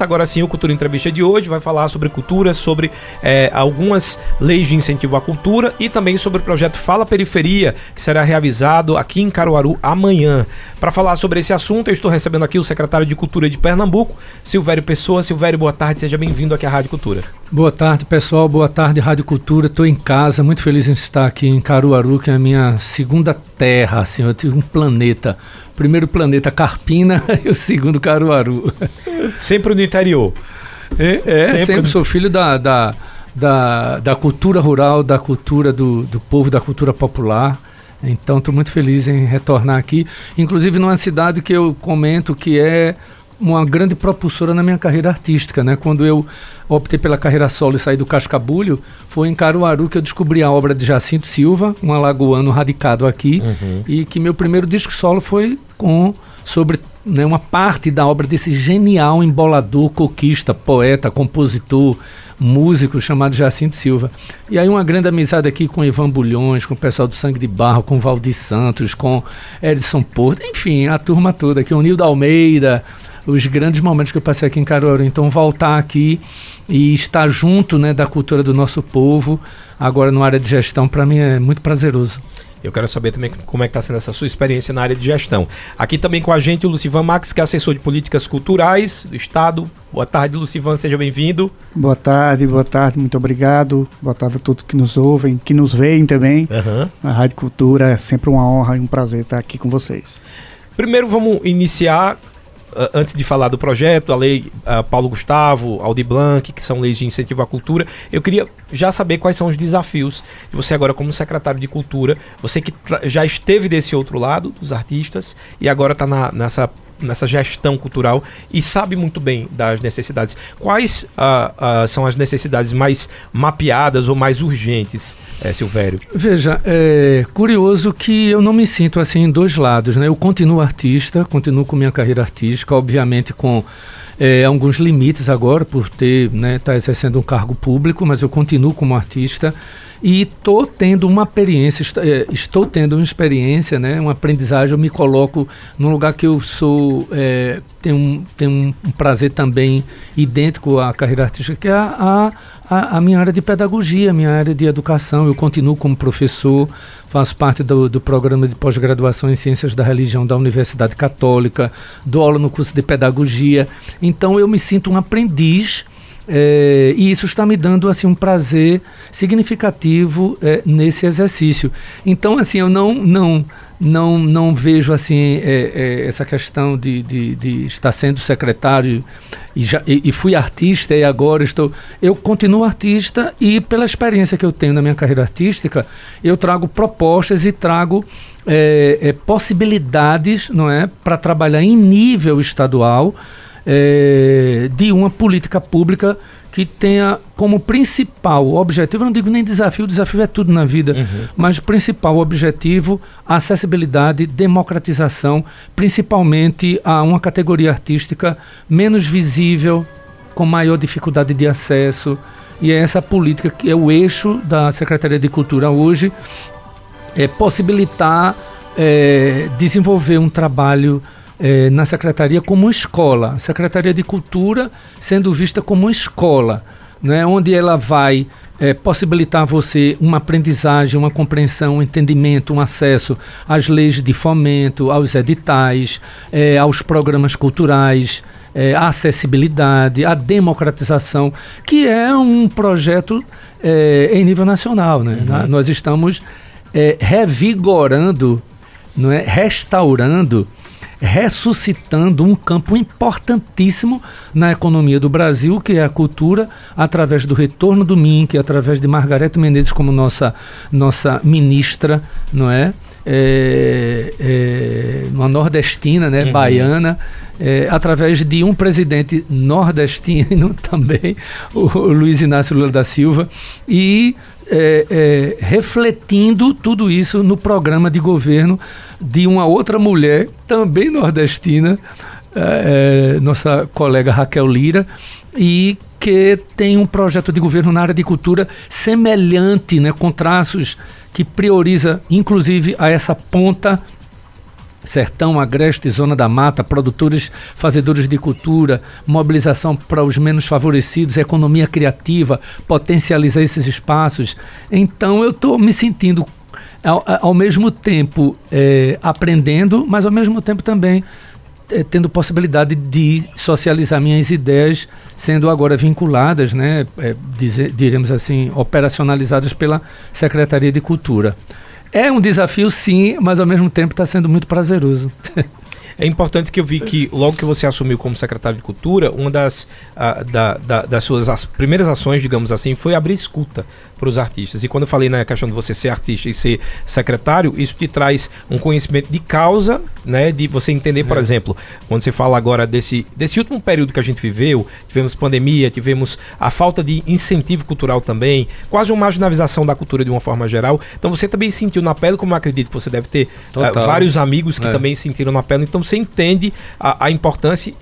Agora sim, o Cultura Entrevista de hoje vai falar sobre cultura, sobre é, algumas leis de incentivo à cultura e também sobre o projeto Fala Periferia, que será realizado aqui em Caruaru amanhã. Para falar sobre esse assunto, eu estou recebendo aqui o secretário de Cultura de Pernambuco, Silvério Pessoa. Silvério, boa tarde, seja bem-vindo aqui à Rádio Cultura. Boa tarde, pessoal, boa tarde, Rádio Cultura. Estou em casa, muito feliz em estar aqui em Caruaru, que é a minha segunda terra, assim, eu tive um planeta primeiro planeta Carpina e o segundo Caruaru. Sempre no interior. É, é sempre, sempre sou filho da, da, da, da, cultura rural, da cultura do, do povo, da cultura popular. Então estou muito feliz em retornar aqui, inclusive numa cidade que eu comento que é uma grande propulsora na minha carreira artística, né? Quando eu optei pela carreira solo e saí do Cascabulho, foi em Caruaru que eu descobri a obra de Jacinto Silva, um alagoano radicado aqui, uhum. e que meu primeiro disco solo foi com sobre né, uma parte da obra desse genial embolador, coquista, poeta, compositor, músico chamado Jacinto Silva. E aí uma grande amizade aqui com Ivan Bulhões, com o pessoal do Sangue de Barro, com Valdir Santos, com Edson Porto, enfim, a turma toda aqui, o Nildo Almeida, os grandes momentos que eu passei aqui em Caruaru. Então, voltar aqui e estar junto né, da cultura do nosso povo, agora na área de gestão, para mim é muito prazeroso. Eu quero saber também como é que está sendo essa sua experiência na área de gestão. Aqui também com a gente o Lucivan Max, que é assessor de políticas culturais do Estado. Boa tarde, Lucivan, seja bem-vindo. Boa tarde, boa tarde, muito obrigado. Boa tarde a todos que nos ouvem, que nos veem também. Uhum. A Rádio Cultura é sempre uma honra e um prazer estar aqui com vocês. Primeiro vamos iniciar antes de falar do projeto, a lei Paulo Gustavo, Aldi Blanc, que são leis de incentivo à cultura, eu queria já saber quais são os desafios de você agora como secretário de cultura, você que já esteve desse outro lado dos artistas e agora está nessa nessa gestão cultural e sabe muito bem das necessidades. Quais uh, uh, são as necessidades mais mapeadas ou mais urgentes, é, Silvério? Veja, é curioso que eu não me sinto assim em dois lados. Né? Eu continuo artista, continuo com minha carreira artística, obviamente com é, alguns limites agora por ter, né, tá exercendo um cargo público, mas eu continuo como artista e estou tendo uma experiência, é, estou tendo uma experiência, né, uma aprendizagem, eu me coloco num lugar que eu sou, é, tenho, um, tenho um prazer também idêntico à carreira artística, que é a, a, a, minha área de pedagogia, a minha área de educação, eu continuo como professor, faço parte do, do programa de pós-graduação em Ciências da Religião da Universidade Católica, dou aula no curso de pedagogia, então eu me sinto um aprendiz, é, e isso está me dando assim um prazer significativo é, nesse exercício. Então, assim, eu não não não, não vejo assim é, é, essa questão de, de, de, estar sendo secretário e, já, e, e, fui artista e agora estou. Eu continuo artista e pela experiência que eu tenho na minha carreira artística, eu trago propostas e trago é, é possibilidades, não é, para trabalhar em nível estadual é, de uma política pública que tenha como principal objetivo, eu não digo nem desafio, desafio é tudo na vida, uhum. mas principal objetivo acessibilidade, democratização, principalmente a uma categoria artística menos visível, com maior dificuldade de acesso. E é essa política que é o eixo da Secretaria de Cultura hoje, é possibilitar é, desenvolver um trabalho é, na secretaria como escola, Secretaria de Cultura sendo vista como escola, né, onde ela vai é, possibilitar você uma aprendizagem, uma compreensão, um entendimento, um acesso às leis de fomento, aos editais, é, aos programas culturais, é, a acessibilidade, a democratização, que é um projeto é, em nível nacional. Né? Uhum. Nós estamos é, revigorando, não é? restaurando ressuscitando um campo importantíssimo na economia do Brasil, que é a cultura, através do retorno do MINC, através de Margarete Menezes como nossa, nossa ministra, não é? É, é, uma nordestina, né, uhum. baiana, é, através de um presidente nordestino também, o, o Luiz Inácio Lula da Silva, e é, é, refletindo tudo isso no programa de governo de uma outra mulher, também nordestina, é, é, nossa colega Raquel Lira, e que tem um projeto de governo na área de cultura semelhante, né, com traços que prioriza, inclusive, a essa ponta sertão, agreste, zona da mata, produtores, fazedores de cultura, mobilização para os menos favorecidos, economia criativa, potencializar esses espaços. Então eu estou me sentindo ao, ao mesmo tempo é, aprendendo, mas ao mesmo tempo também é, tendo possibilidade de socializar minhas ideias, sendo agora vinculadas, né, é, dizer, diremos assim, operacionalizadas pela Secretaria de Cultura. É um desafio, sim, mas ao mesmo tempo está sendo muito prazeroso. É importante que eu vi que logo que você assumiu como secretário de Cultura, uma das, uh, da, da, das suas as primeiras ações, digamos assim, foi abrir escuta para os artistas. E quando eu falei na questão de você ser artista e ser secretário, isso te traz um conhecimento de causa, né? De você entender, por é. exemplo, quando você fala agora desse, desse último período que a gente viveu, tivemos pandemia, tivemos a falta de incentivo cultural também, quase uma marginalização da cultura de uma forma geral. Então você também sentiu na pele, como eu acredito que você deve ter uh, vários amigos que é. também sentiram na pele. Então você entende a, a importância.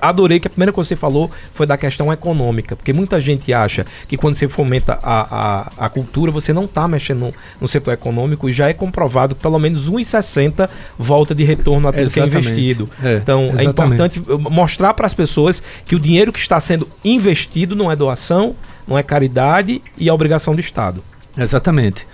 Adorei que a primeira coisa que você falou foi da questão econômica, porque muita gente acha que quando você fomenta a, a, a cultura, você não está mexendo no, no, setor econômico e já é comprovado que pelo menos 1,60 volta de retorno a tudo que é investido. É, então é exatamente. é importante mostrar para as pessoas que o dinheiro que está sendo investido não é doação, não é caridade e é obrigação do Estado. Exatamente.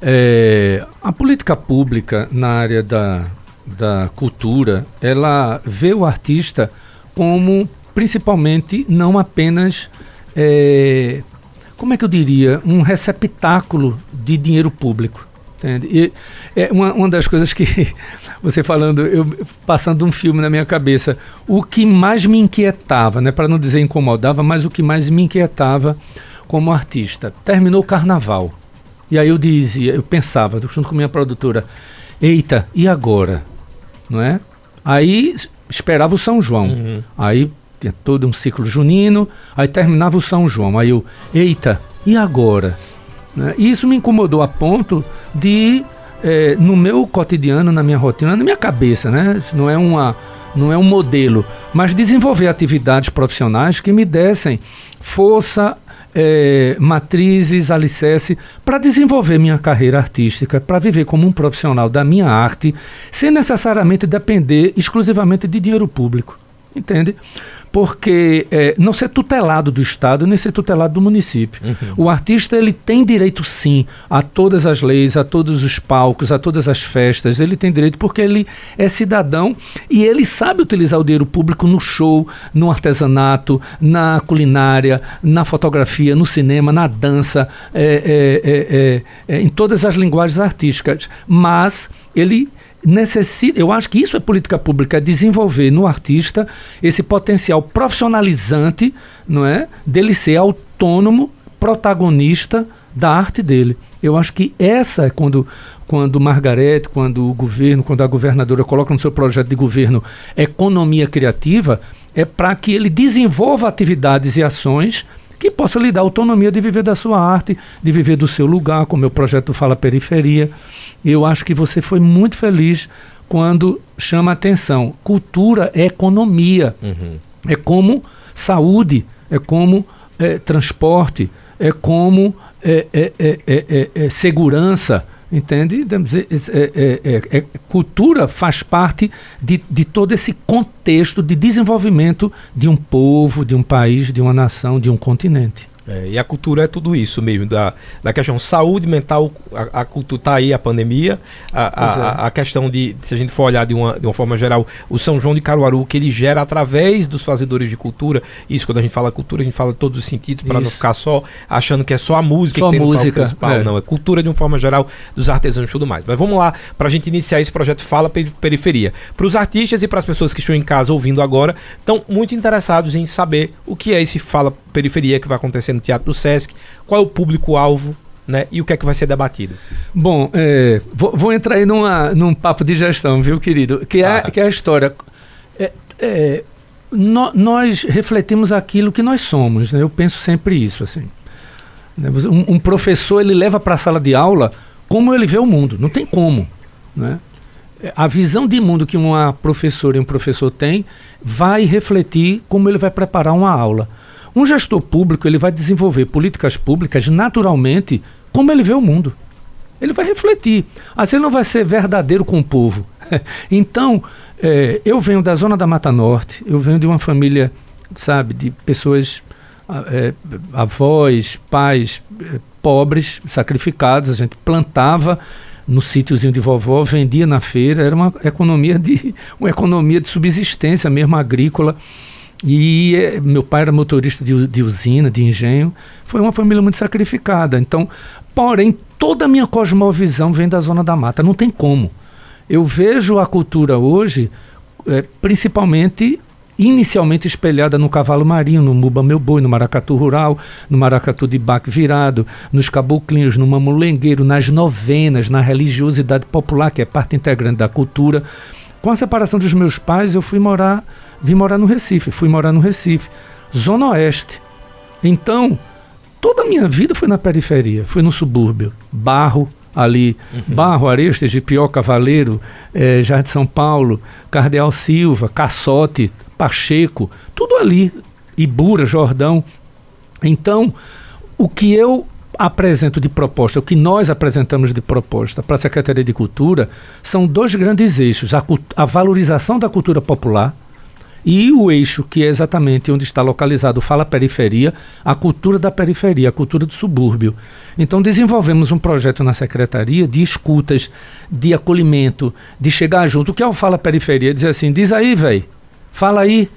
É, a política pública na área da, da cultura, ela vê o artista como principalmente não apenas é, como é que eu diria um receptáculo de dinheiro público entende? E é uma, uma das coisas que você falando eu passando um filme na minha cabeça o que mais me inquietava né para não dizer incomodava mas o que mais me inquietava como artista terminou o carnaval e aí eu dizia eu pensava junto com minha produtora eita e agora não é? Aí esperava o São João. Uhum. Aí tinha todo um ciclo junino, aí terminava o São João. Aí eu, eita, e agora? Né? E isso me incomodou a ponto de, é, no meu cotidiano, na minha rotina, na minha cabeça, né? Isso não é uma não é um modelo, mas desenvolver atividades profissionais que me dessem força, é, matrizes, alicerce para desenvolver minha carreira artística, para viver como um profissional da minha arte, sem necessariamente depender exclusivamente de dinheiro público. Entende? porque é, não ser tutelado do Estado nem ser tutelado do município. Uhum. O artista ele tem direito sim a todas as leis, a todos os palcos, a todas as festas. Ele tem direito porque ele é cidadão e ele sabe utilizar o dinheiro público no show, no artesanato, na culinária, na fotografia, no cinema, na dança, é, é, é, é em todas as linguagens artísticas. Mas ele necessita, eu acho que isso é política pública, é desenvolver no artista esse potencial profissionalizante, não é, dele ser autônomo, protagonista da arte dele. Eu acho que essa é quando quando Margarete, quando o governo, quando a governadora coloca no seu projeto de governo economia criativa, é para que ele desenvolva atividades e ações que possam lhe dar autonomia de viver da sua arte, de viver do seu lugar, como o meu projeto fala periferia. Eu acho que você foi muito feliz quando chama a atenção. Cultura é economia, uhum. é como saúde, é como é, transporte, é como é, é, é segurança. Entende? cultura faz parte de, de todo esse contexto de desenvolvimento de um povo, de um país, de uma nação, de um continente. É, e a cultura é tudo isso mesmo, da, da questão saúde mental, a, a cultura está aí, a pandemia, a, a, é. a, questão de, se a gente for olhar de uma, de uma forma geral, o São João de Caruaru, que ele gera através dos fazedores de cultura, isso quando a gente fala cultura, a gente fala todos os sentidos, para não ficar só achando que é só a música só que tem música, no principal, é. não, é cultura de uma forma geral, dos artesãos e tudo mais. Mas vamos lá, para a gente iniciar esse projeto Fala Periferia. Para os artistas e para as pessoas que estão em casa ouvindo agora, estão muito interessados em saber o que é esse Fala Periferia que vai acontecer no Teatro do Sesc, qual é o público-alvo, né? E o que é que vai ser debatido? Bom, é, vou, vou, entrar aí numa, num papo de gestão, viu, querido? Que é, ah. que é a história. É, é, no, nós refletimos aquilo que nós somos, né? Eu penso sempre isso, assim. Né? Um, um professor, ele leva para a sala de aula como ele vê o mundo. Não tem como, né? A visão de mundo que uma professora e um professor tem vai refletir como ele vai preparar uma aula. Um gestor público ele vai desenvolver políticas públicas naturalmente como ele vê o mundo. Ele vai refletir. Assim ele não vai ser verdadeiro com o povo. então, é, eu venho da zona da Mata Norte, eu venho de uma família, sabe, de pessoas, é, avós, pais, é, pobres, sacrificados. A gente plantava no sítiozinho de vovó, vendia na feira, era uma economia de, uma economia de subsistência mesmo agrícola. E é, meu pai era motorista de, de, usina, de engenho. Foi uma família muito sacrificada. Então, porém, toda a minha cosmovisão vem da zona da mata. Não tem como. Eu vejo a cultura hoje, é, principalmente inicialmente espelhada no cavalo marinho, no muba meu boi, no maracatu rural, no maracatu de baque virado, nos caboclinhos, no mamulengueiro, nas novenas, na religiosidade popular, que é parte integrante da cultura. Com a separação dos meus pais, eu fui morar, vim morar no Recife, fui morar no Recife, Zona Oeste. Então, toda a minha vida foi na periferia, foi no subúrbio, barro, ali, uhum. Barro, Arestas, Gipió, Cavaleiro, eh, Jardim São Paulo, Cardeal Silva, Caçote, Pacheco, tudo ali, Ibura, Jordão. Então, o que eu apresento de proposta, o que nós apresentamos de proposta para a Secretaria de Cultura, são dois grandes eixos: a, a valorização da cultura popular e o eixo que é exatamente onde está localizado Fala Periferia, a cultura da periferia, a cultura do subúrbio. Então desenvolvemos um projeto na secretaria de escutas, de acolhimento, de chegar junto. O que é o Fala Periferia? Dizer assim, diz aí, velho, Fala aí,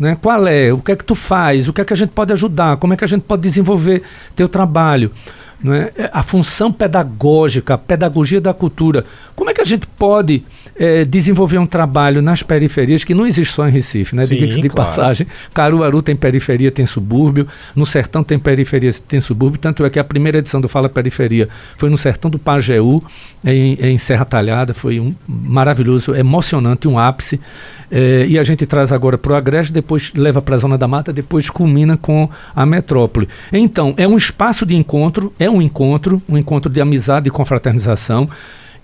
né? Qual é? O que é que tu faz? O que é que a gente pode ajudar? Como é que a gente pode desenvolver teu trabalho? É? é a função pedagógica, a pedagogia da cultura. Como é que a gente pode é, desenvolver um trabalho nas periferias que não existe só em Recife, né? Diga-se de claro. passagem. Caruaru tem periferia, tem subúrbio. No Sertão tem periferia, tem subúrbio. Tanto é que a primeira edição do Fala Periferia foi no Sertão do Pajeú, em, em Serra Talhada. Foi um maravilhoso, emocionante, um ápice. É, e a gente traz agora para o Agreste, depois leva para a Zona da Mata, depois culmina com a metrópole. Então, é um espaço de encontro, é um encontro, um encontro de amizade e confraternização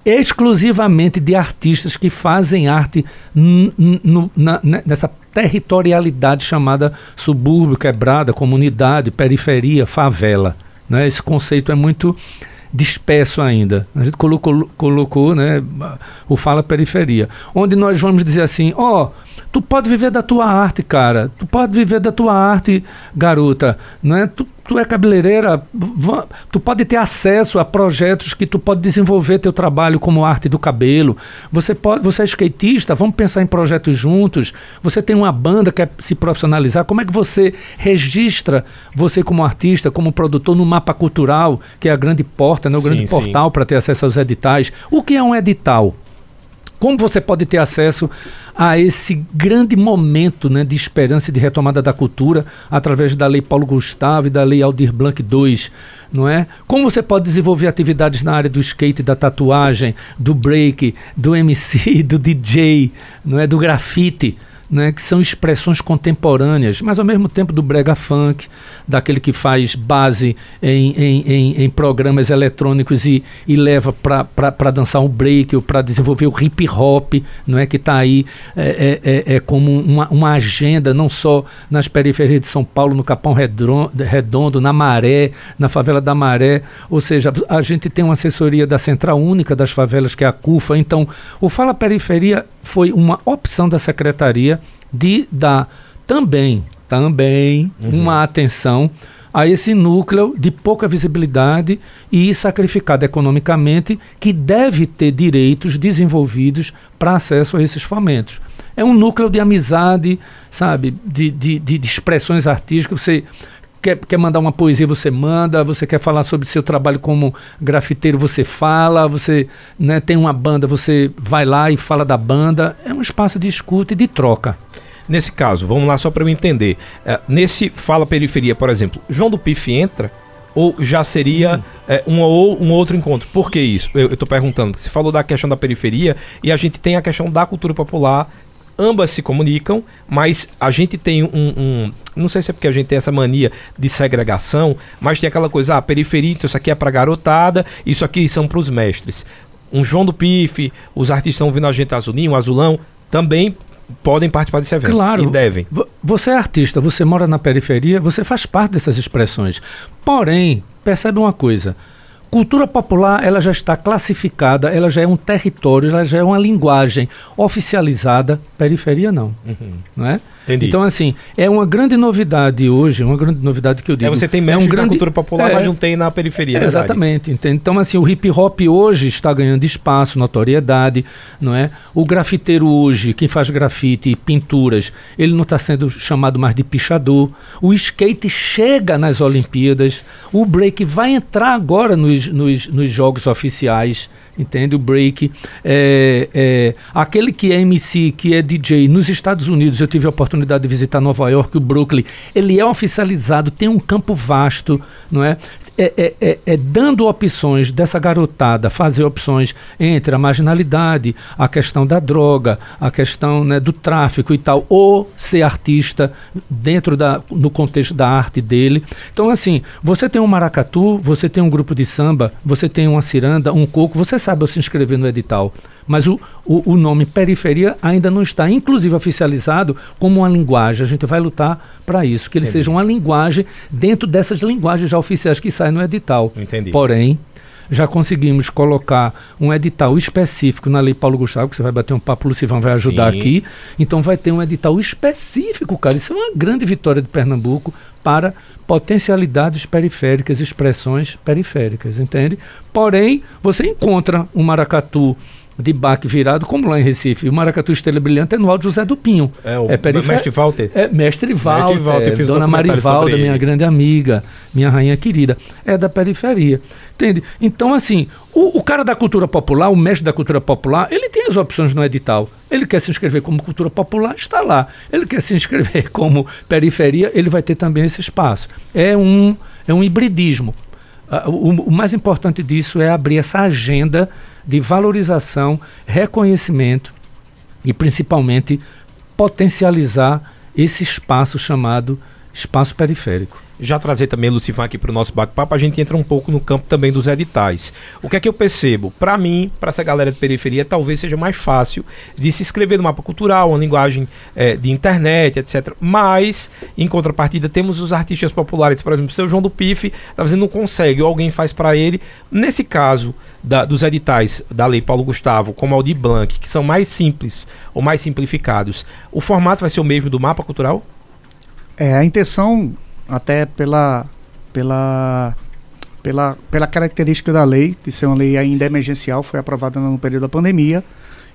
exclusivamente de artistas que fazem arte na, nessa territorialidade chamada subúrbio, quebrada, comunidade, periferia, favela. Né? Esse conceito é muito disperso ainda. A gente colocou, colocou né, o Fala Periferia, onde nós vamos dizer assim, ó, oh, tu pode viver da tua arte, cara, tu pode viver da tua arte, garota, né? Tu, tu é cabeleireira, tu pode ter acesso a projetos que tu pode desenvolver teu trabalho como arte do cabelo. Você pode, você é skatista, vamos pensar em projetos juntos. Você tem uma banda quer se profissionalizar, como é que você registra você como artista, como produtor no mapa cultural, que é a grande porta, né, o sim, grande sim. portal para ter acesso aos editais? O que é um edital? Como você pode ter acesso a esse grande momento né, de esperança e de retomada da cultura através da Lei Paulo Gustavo e da Lei Aldir Blanc II, não é? Como você pode desenvolver atividades na área do skate, da tatuagem, do break, do MC, do DJ, não é? Do grafite? Né, que são expressões contemporâneas, mas ao mesmo tempo do brega funk, daquele que faz base em, em, em, em programas eletrônicos e, e leva para dançar um break ou para desenvolver o hip hop, não é que está aí é, é, é, é, como uma, uma agenda não só nas periferias de São Paulo, no Capão Redondo, na Maré, na favela da Maré, ou seja, a gente tem uma assessoria da Central Única das Favelas que é a CUFA, então o Fala Periferia foi uma opção da secretaria de dar também, também uhum. uma atenção a esse núcleo de pouca visibilidade e sacrificado economicamente que deve ter direitos desenvolvidos para acesso a esses fomentos. É um núcleo de amizade, sabe, de, de, de, expressões artísticas. Você quer, quer mandar uma poesia, você manda. Você quer falar sobre seu trabalho como grafiteiro, você fala. Você né, tem uma banda, você vai lá e fala da banda. É um espaço de escuta e de troca. Nesse caso, vamos lá só para eu entender. É, nesse Fala Periferia, por exemplo, João do Pif entra ou já seria hum. é, um, ou, um outro encontro? Por que isso? Eu estou perguntando. Você falou da questão da periferia e a gente tem a questão da cultura popular ambas se comunicam, mas a gente tem um, um, Não sei se é porque a gente tem essa mania de segregação, mas tem aquela coisa, ah, periferia, então isso aqui é pra garotada, isso aqui são pros mestres. Um João do Pife, os artistas estão vindo a gente azulinho, azulão, também podem participar desse evento. Claro. E devem. Você é artista, você mora na periferia, você faz parte dessas expressões. Porém, percebe uma coisa. Cultura popular, ela já está classificada, ela já é um território, ela já é uma linguagem oficializada, periferia não, uhum. não é? Entendi. Então, assim, é uma grande novidade hoje, uma grande novidade que eu digo. É, você tem mestre é um grande... cultura popular, é, mas não tem na periferia, é, Exatamente. Entende? Então, assim, o hip hop hoje está ganhando espaço, notoriedade, não é? O grafiteiro hoje, quem faz grafite e pinturas, ele não está sendo chamado mais de pichador. O skate chega nas Olimpíadas. O break vai entrar agora nos, nos, nos jogos oficiais entende? O break. É, é, aquele que é MC, que é DJ nos Estados Unidos, eu tive a oportunidade de visitar Nova York, o Brooklyn, ele é oficializado, tem um campo vasto, não é? É, é, é, é, dando opções dessa garotada, fazer opções entre a marginalidade, a questão da droga, a questão né, do tráfico e tal, ou ser artista dentro da, no contexto da arte dele. Então, assim, você tem um maracatu, você tem um grupo de samba, você tem uma ciranda, um coco, você sabe se inscrever no edital. Mas o, o, o, nome periferia ainda não está, inclusive, oficializado como uma linguagem. A gente vai lutar para isso, que ele Entendi. seja uma linguagem dentro dessas linguagens já oficiais que saem no edital. Entendi. Porém, já conseguimos colocar um edital específico na Lei Paulo Gustavo, que você vai bater um papo, o Lucivão vai ajudar Sim. aqui. Então vai ter um edital específico, cara. Isso é uma grande vitória de Pernambuco para potencialidades periféricas, expressões periféricas, entende? Porém, você encontra um maracatu de baque virado, como lá em Recife. O Maracatu Estrela Brilhante é no alto José do Pinho. É o é perifer... Mestre Walter. É Mestre Walter, mestre Walter é, Dona Marivalda, minha grande amiga, minha rainha querida. É da periferia. Entende? Então, assim, o, o, cara da cultura popular, o mestre da cultura popular, ele tem as opções no edital. Ele quer se inscrever como cultura popular, está lá. Ele quer se inscrever como periferia, ele vai ter também esse espaço. É um, é um hibridismo. Uh, o, o mais importante disso é abrir essa agenda de valorização, reconhecimento e principalmente potencializar esse espaço chamado espaço periférico já trazer também Lucivan aqui para o nosso bate-papo, a gente entra um pouco no campo também dos editais. O que é que eu percebo? Para mim, para essa galera de periferia, talvez seja mais fácil de se inscrever no mapa cultural, uma linguagem é, de internet, etc. Mas, em contrapartida, temos os artistas populares, por exemplo, o seu João do Pife, tá fazendo não consegue, ou alguém faz para ele. Nesse caso da, dos editais da Lei Paulo Gustavo, como Aldi Blanc, que são mais simples ou mais simplificados, o formato vai ser o mesmo do mapa cultural? É, a intenção até pela, pela, pela, pela característica da lei, de ser uma lei ainda emergencial, foi aprovada no período da pandemia.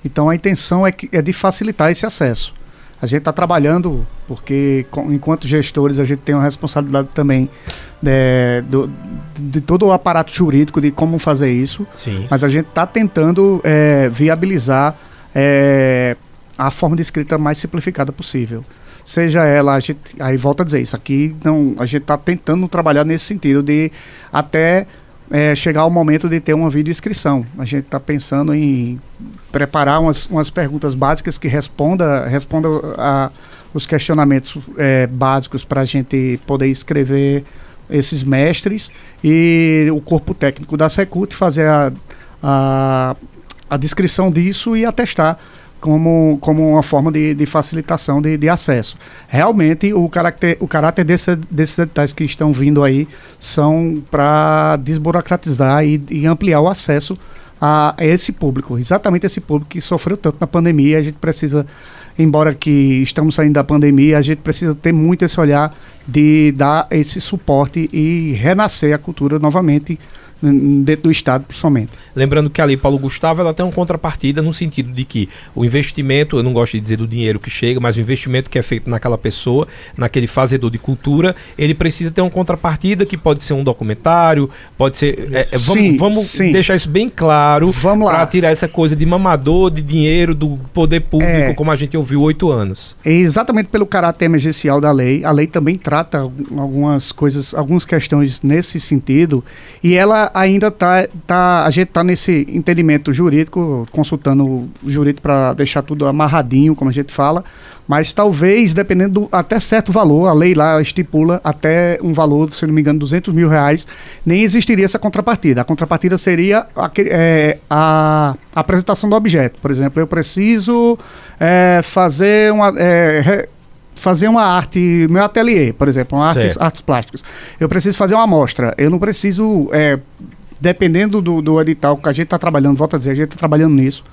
Então a intenção é, que, é de facilitar esse acesso. A gente está trabalhando, porque com, enquanto gestores a gente tem uma responsabilidade também de, do, de todo o aparato jurídico de como fazer isso. Sim. Mas a gente está tentando é, viabilizar é, a forma de escrita mais simplificada possível seja ela, a gente, aí volta a dizer, isso aqui não, a gente está tentando trabalhar nesse sentido de até é, chegar ao momento de ter uma vídeo inscrição. A gente está pensando em preparar umas, umas perguntas básicas que responda, responda a, os questionamentos é, básicos para a gente poder escrever esses mestres e o corpo técnico da Secult fazer a, a, a descrição disso e atestar como, como uma forma de, de facilitação de, de, acesso. Realmente, o caráter, o caráter desse, desses editais que estão vindo aí são para desburocratizar e, e, ampliar o acesso a, a, esse público, exatamente esse público que sofreu tanto na pandemia. A gente precisa, embora que estamos saindo da pandemia, a gente precisa ter muito esse olhar de dar esse suporte e renascer a cultura novamente dentro do Estado, principalmente. Lembrando que a Lei Paulo Gustavo ela tem uma contrapartida no sentido de que o investimento, eu não gosto de dizer do dinheiro que chega, mas o investimento que é feito naquela pessoa, naquele fazedor de cultura, ele precisa ter uma contrapartida que pode ser um documentário, pode ser. É, é, vamos sim, vamos sim. deixar isso bem claro para tirar essa coisa de mamador de dinheiro do poder público, é, como a gente ouviu oito anos. Exatamente pelo caráter emergencial da lei, a lei também trata algumas coisas, algumas questões nesse sentido, e ela ainda tá, tá a gente está nesse entendimento jurídico, consultando o jurídico para deixar tudo amarradinho, como a gente fala, mas talvez, dependendo do, até certo valor, a lei lá estipula até um valor, se não me engano, 200 mil reais, nem existiria essa contrapartida. A contrapartida seria a, é, a apresentação do objeto. Por exemplo, eu preciso é, fazer uma. É, fazer uma arte, meu ateliê, por exemplo, uma artes, artes plásticas. Eu preciso fazer uma amostra. Eu não preciso é, dependendo do, do edital que a gente está trabalhando, volta a dizer, a gente está trabalhando nisso.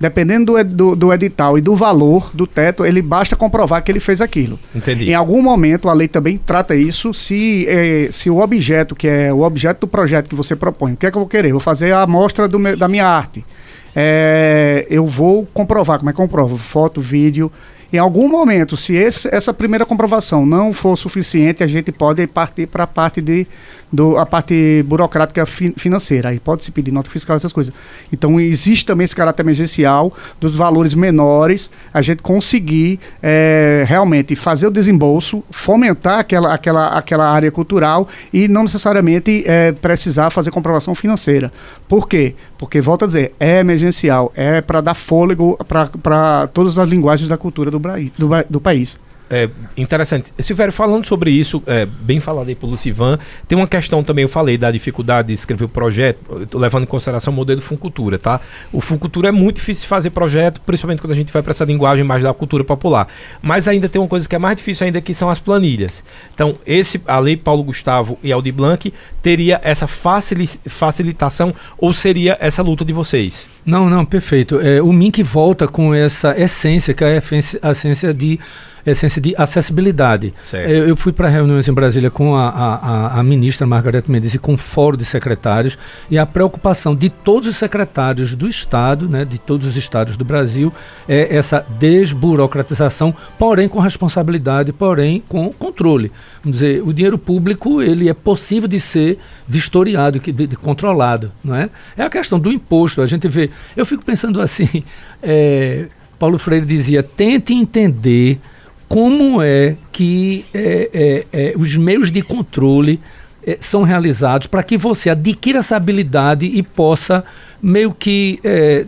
Dependendo do, do, do, edital e do valor do teto, ele basta comprovar que ele fez aquilo. Entendi. Em algum momento, a lei também trata isso. Se, eh, se o objeto, que é o objeto do projeto que você propõe, o que é que eu vou querer? Vou fazer a amostra do da minha arte. É, eu vou comprovar. Como é que eu comprovo? Foto, vídeo, em algum momento, se esse, essa primeira comprovação não for suficiente, a gente pode partir para a parte de do, a parte burocrática fi, financeira. Aí pode se pedir nota fiscal, essas coisas. Então existe também esse caráter emergencial dos valores menores, a gente conseguir é, realmente fazer o desembolso, fomentar aquela, aquela, aquela área cultural e não necessariamente é, precisar fazer comprovação financeira. Por quê? Porque, volto a dizer, é emergencial, é para dar fôlego para todas as linguagens da cultura do do, do país. É, interessante. Silvério, falando sobre isso, é, bem falado aí pelo Lucivan, tem uma questão também, eu falei da dificuldade de escrever o projeto, levando em consideração o modelo Funcultura, tá? O Funcultura é muito difícil fazer projeto, principalmente quando a gente vai para essa linguagem mais da cultura popular. Mas ainda tem uma coisa que é mais difícil ainda, que são as planilhas. Então, esse, a lei Paulo Gustavo e Aldi Blanc teria essa facilitação ou seria essa luta de vocês? Não, não, perfeito. É, o MINC volta com essa essência, que é a essência de essência de acessibilidade. Eu, eu, fui para reuniões em Brasília com a, a, a, ministra Margareth Mendes e com o fórum de secretários e a preocupação de todos os secretários do Estado, né, de todos os estados do Brasil, é essa desburocratização, porém com responsabilidade, porém com controle. Vamos dizer, o dinheiro público ele é possível de ser vistoriado, de, de controlado, não é? É a questão do imposto. A gente vê, eu fico pensando assim, é, Paulo Freire dizia, tente entender como é que é, é, é, os meios de controle é, são realizados para que você adquira essa habilidade e possa meio que é,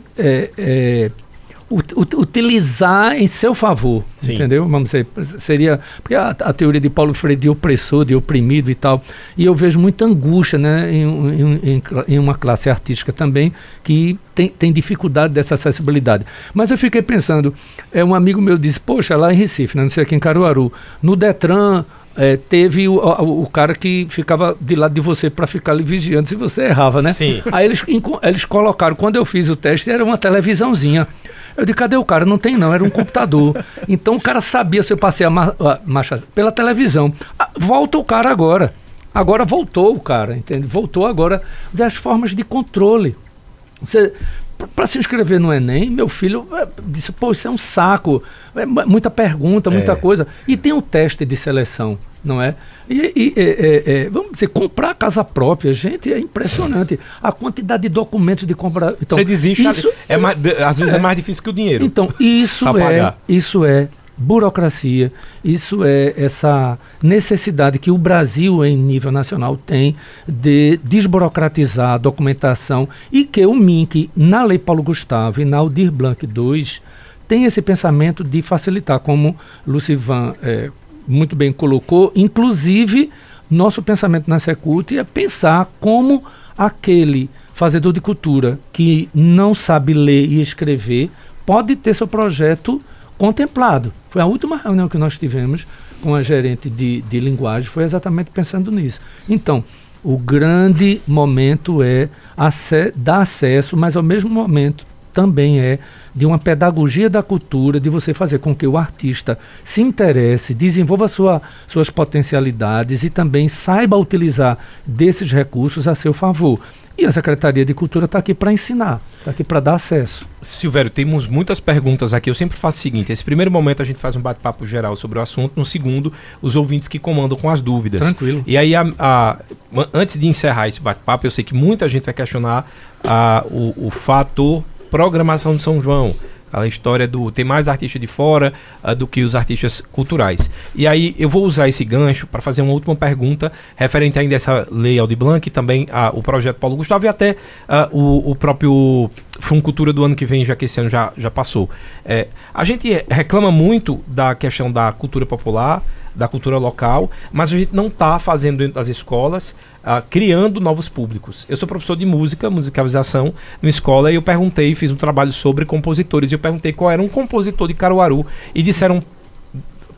utilizar em seu favor, Sim. entendeu? Vamos dizer, seria porque a, a, teoria de Paulo Freire de opressor, de oprimido e tal, e eu vejo muita angústia, né, em, em, em, uma classe artística também que tem, tem dificuldade dessa acessibilidade. Mas eu fiquei pensando, é um amigo meu disse, poxa, lá em Recife, né, não sei aqui em Caruaru, no Detran é, teve o, o, o, cara que ficava de lado de você para ficar ali vigiando se você errava, né? Sim. Aí eles, eles colocaram, quando eu fiz o teste, era uma televisãozinha. Eu disse, cadê o cara? Não tem não, era um computador. Então o cara sabia se eu passei a, ma marcha pela televisão. Ah, volta o cara agora. Agora voltou o cara, entende? Voltou agora das formas de controle. Você, para se inscrever no Enem, meu filho é, disse, pô, isso é um saco, é muita pergunta, muita é. coisa. E tem um teste de seleção, não é? E, e é, é, é, vamos dizer, comprar casa própria, gente, é impressionante. A quantidade de documentos de comprar. Então, Você desiste, isso, é mais, às vezes é. mais difícil que o dinheiro. Então, isso é, isso é burocracia, isso é essa necessidade que o Brasil, em nível nacional, tem de desburocratizar a documentação e que o MINC, na Lei Paulo Gustavo e na Aldir Blanc II, tem esse pensamento de facilitar, como Lucivan é, muito bem colocou, inclusive nosso pensamento na Secult é pensar como aquele fazedor de cultura que não sabe ler e escrever pode ter seu projeto contemplado. Foi a última reunião que nós tivemos com a gerente de, de linguagem, foi exatamente pensando nisso. Então, o grande momento é dar acesso, mas ao mesmo momento também é de uma pedagogia da cultura, de você fazer com que o artista se interesse, desenvolva sua, suas potencialidades e também saiba utilizar desses recursos a seu favor. E a Secretaria de Cultura está aqui para ensinar, está aqui para dar acesso. Silvério, temos muitas perguntas aqui. Eu sempre faço o seguinte: esse primeiro momento a gente faz um bate-papo geral sobre o assunto, no segundo, os ouvintes que comandam com as dúvidas. Tranquilo. E aí, a, a, antes de encerrar esse bate-papo, eu sei que muita gente vai questionar a, o, o fator programação de São João a história do tem mais artistas de fora uh, do que os artistas culturais. E aí eu vou usar esse gancho para fazer uma última pergunta referente ainda a essa lei Aldi Blanc, também uh, o projeto Paulo Gustavo e até uh, o, o próprio Fundo Cultura do ano que vem, já que esse ano já, já passou. É, a gente reclama muito da questão da cultura popular, da cultura local, mas a gente não está fazendo dentro das escolas uh, criando novos públicos. Eu sou professor de música, musicalização, na escola, e eu perguntei, fiz um trabalho sobre compositores, e eu perguntei qual era um compositor de Caruaru, e disseram,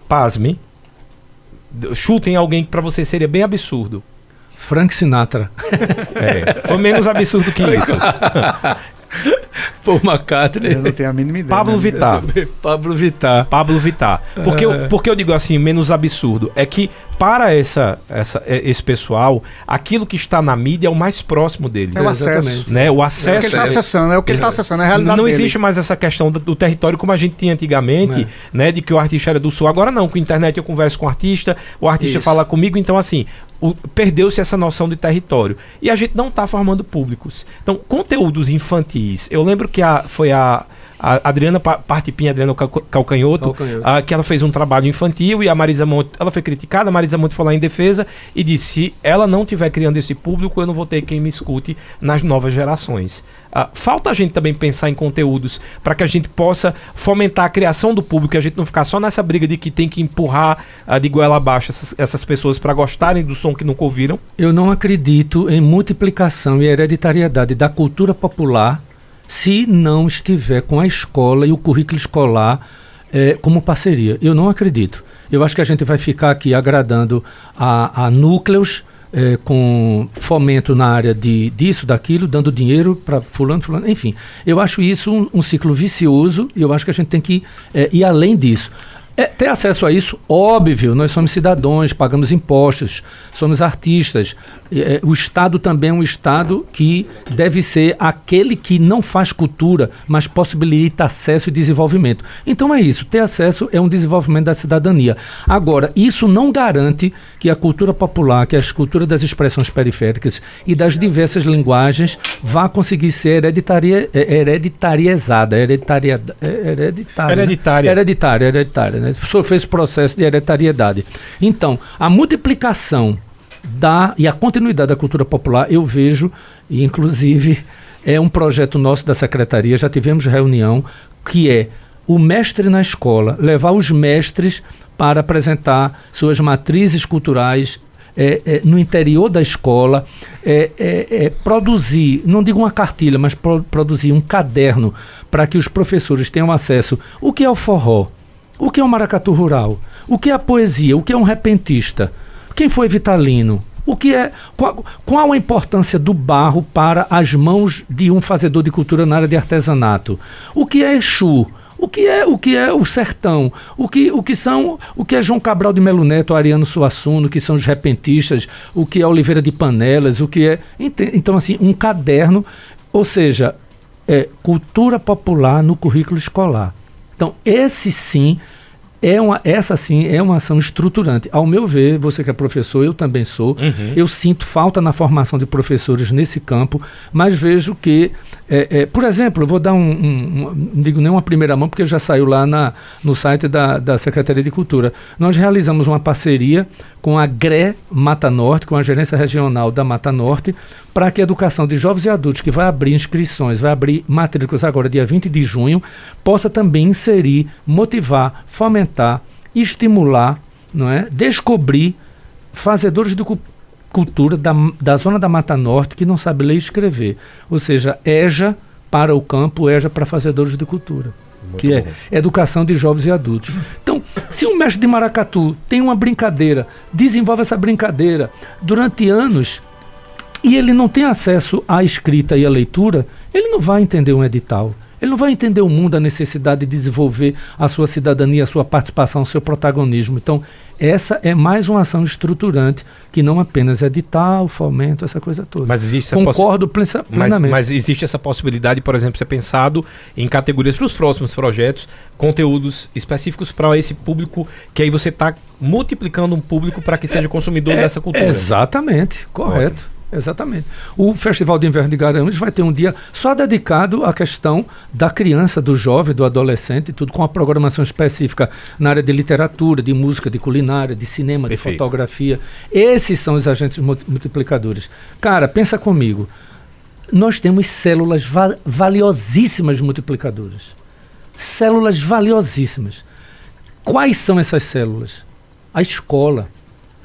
pasme, chutem alguém que para você seria bem absurdo. Frank Sinatra. É, foi menos absurdo que isso. Paul McCartney. Eu não tenho a mínima ideia. Pablo né? Vittar. Pablo Vittar. Pablo Vittar. Porque, É. eu, porque eu digo assim, menos absurdo. É que para essa, essa, é, esse pessoal, aquilo que está na mídia é o mais próximo deles. É o acesso. Né? O É o que acesso. ele está é- acessando, é o que ele está acessando, é a realidade não dele. existe mais essa questão do, do território como a gente tinha antigamente, É. né? De que o artista era do sul. Agora não, com a internet eu converso com o artista, o artista Isso. fala comigo, então assim, perdeu-se essa noção de território. E a gente não está formando públicos. Então, conteúdos infantis. Eu lembro que a, foi a. A Adriana Pa- Partipinha, Adriana Cal- Calcanhoto, Calcanhoto. ah, que ela fez um trabalho infantil e a Marisa Monte, ela foi criticada, a Marisa Monte foi lá em defesa e disse: se ela não estiver criando esse público, eu não vou ter quem me escute nas novas gerações. Ah, falta a gente também pensar em conteúdos para que a gente possa fomentar a criação do público e a gente não ficar só nessa briga de que tem que empurrar ah, de goela abaixo essas, essas pessoas para gostarem do som que nunca ouviram. Eu não acredito em multiplicação e hereditariedade da cultura popular se não estiver com a escola e o currículo escolar eh, como parceria. Eu não acredito. Eu acho que a gente vai ficar aqui agradando a, a núcleos eh, com fomento na área de disso, daquilo, dando dinheiro para fulano, fulano, enfim. Eu acho isso um, um ciclo vicioso e eu acho que a gente tem que eh, ir além disso. É, ter acesso a isso, óbvio, nós somos cidadãos, pagamos impostos, somos artistas. É, o Estado também é um Estado que deve ser aquele que não faz cultura, mas possibilita acesso e desenvolvimento. Então é isso, ter acesso é um desenvolvimento da cidadania. Agora, isso não garante que a cultura popular, que a cultura das expressões periféricas e das diversas linguagens vá conseguir ser hereditaria, é, hereditariezada, é, hereditária, né? Hereditária. hereditária, hereditária, né? Sofreu esse processo de hereditariedade. Então, a multiplicação da e a continuidade da cultura popular, eu vejo, e inclusive é um projeto nosso da secretaria, já tivemos reunião, que é o mestre na escola, levar os mestres para apresentar suas matrizes culturais é, é, no interior da escola, é, é, é, produzir, não digo uma cartilha, mas pro- produzir um caderno para que os professores tenham acesso. O que é o forró? O que é o maracatu rural? O que é a poesia? O que é um repentista? Quem foi Vitalino? O que é qual, qual a importância do barro para as mãos de um fazedor de cultura na área de artesanato? O que é Exu? O que é o que é o sertão? O que o que são o que é João Cabral de Melo Neto, Ariano Suassuna, que são os repentistas? O que é Oliveira de Panelas? O que é então assim um caderno, ou seja, é cultura popular no currículo escolar. Então, esse sim é uma, essa sim é uma ação estruturante. Ao meu ver, você que é professor, eu também sou. Uhum. Eu sinto falta na formação de professores nesse campo, mas vejo que, é, é, por exemplo, eu vou dar um, um- um- não digo nem uma primeira mão, porque já saiu lá na, no site da, da Secretaria de Cultura. Nós realizamos uma parceria com a GRE Mata Norte, com a Gerência Regional da Mata Norte, para que a educação de jovens e adultos, que vai abrir inscrições, vai abrir matrículas agora, dia 20 de junho, possa também inserir, motivar, fomentar, estimular, não é? descobrir fazedores de cu- cultura da, da zona da Mata Norte que não sabe ler e escrever. Ou seja, EJA para o campo, EJA para fazedores de cultura. que é educação de jovens e adultos. Então, se um mestre de maracatu tem uma brincadeira, desenvolve essa brincadeira durante anos e ele não tem acesso à escrita e à leitura, ele não vai entender um edital. Ele não vai entender o mundo, a necessidade de desenvolver a sua cidadania, a sua participação, o seu protagonismo. Então, essa é mais uma ação estruturante que não apenas edital, fomento, essa coisa toda. Mas existe Concordo Mas, plenamente. mas existe essa possibilidade, por exemplo, ser pensado em categorias para os próximos projetos, conteúdos específicos para esse público, que aí você está multiplicando um público para que seja consumidor É- dessa cultura. Exatamente, correto. Exatamente. O Festival de Inverno de Garanhuns vai ter um dia só dedicado à questão da criança, do jovem, do adolescente, tudo com uma programação específica na área de literatura, de música, de culinária, de cinema, Perfeito. de fotografia. Esses são os agentes multi- multiplicadores. Cara, pensa comigo. Nós temos células va- valiosíssimas multiplicadoras. Células valiosíssimas. Quais são essas células? A escola.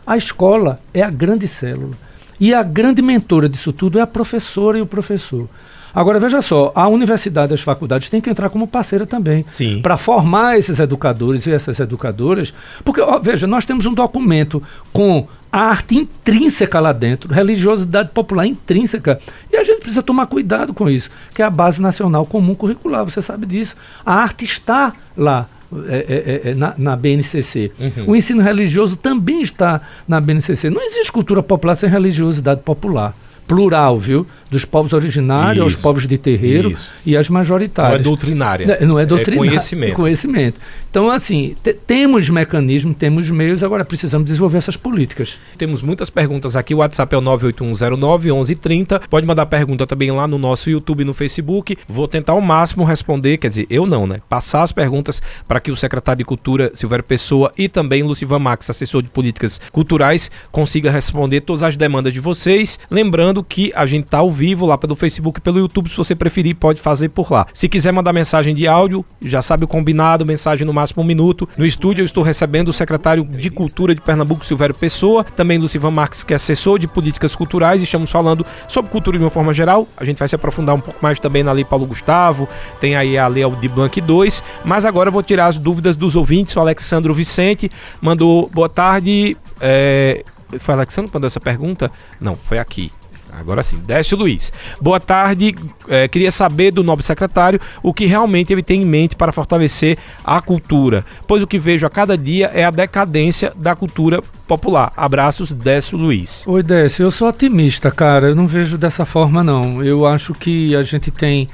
A escola é a grande célula. E a grande mentora disso tudo é a professora e o professor. Agora, veja só, a universidade e as faculdades têm que entrar como parceira também. Sim. Para formar esses educadores e essas educadoras. Porque, ó, veja, nós temos um documento com a arte intrínseca lá dentro, religiosidade popular intrínseca. E a gente precisa tomar cuidado com isso, que é a Base Nacional Comum Curricular, você sabe disso. A arte está lá. É, é, é, na, na, BNCC. Uhum. O ensino religioso também está na BNCC. Não existe cultura popular sem religiosidade popular plural, viu? Dos povos originários isso, aos povos de terreiro isso. e as majoritárias. Não é doutrinária. Não, não é doutrinária. É conhecimento. É conhecimento. Então, assim, temos mecanismos, temos meios, agora precisamos desenvolver essas políticas. Temos muitas perguntas aqui. O WhatsApp é o 981091130. Pode mandar pergunta também lá no nosso YouTube e no Facebook. Vou tentar ao máximo responder, quer dizer, eu não, né? Passar as perguntas para que o secretário de Cultura, Silvério Pessoa, e também Lucivan Max, assessor de políticas culturais, consiga responder todas as demandas de vocês. Lembrando que a gente tá ao vivo lá pelo Facebook e pelo YouTube, se você preferir, pode fazer por lá. Se quiser mandar mensagem de áudio, já sabe o combinado, mensagem no máximo um minuto. No estúdio eu estou recebendo o secretário de Cultura de Pernambuco, Silvério Pessoa, também Lucivan Marques, que é assessor de políticas culturais, estamos falando sobre cultura de uma forma geral. A gente vai se aprofundar um pouco mais também na Lei Paulo Gustavo, tem aí a Lei de Blanc 2, mas agora eu vou tirar as dúvidas dos ouvintes. O Alexandro Vicente mandou boa tarde. É... Foi Alexandre que mandou essa pergunta? Não, foi aqui. Agora sim, Décio Luiz. Boa tarde. É, queria saber do nobre secretário o que realmente ele tem em mente para fortalecer a cultura, pois o que vejo a cada dia é a decadência da cultura popular. Abraços, Décio Luiz. Oi, Décio. Eu sou otimista, cara. Eu não vejo dessa forma, não. Eu acho que a gente tem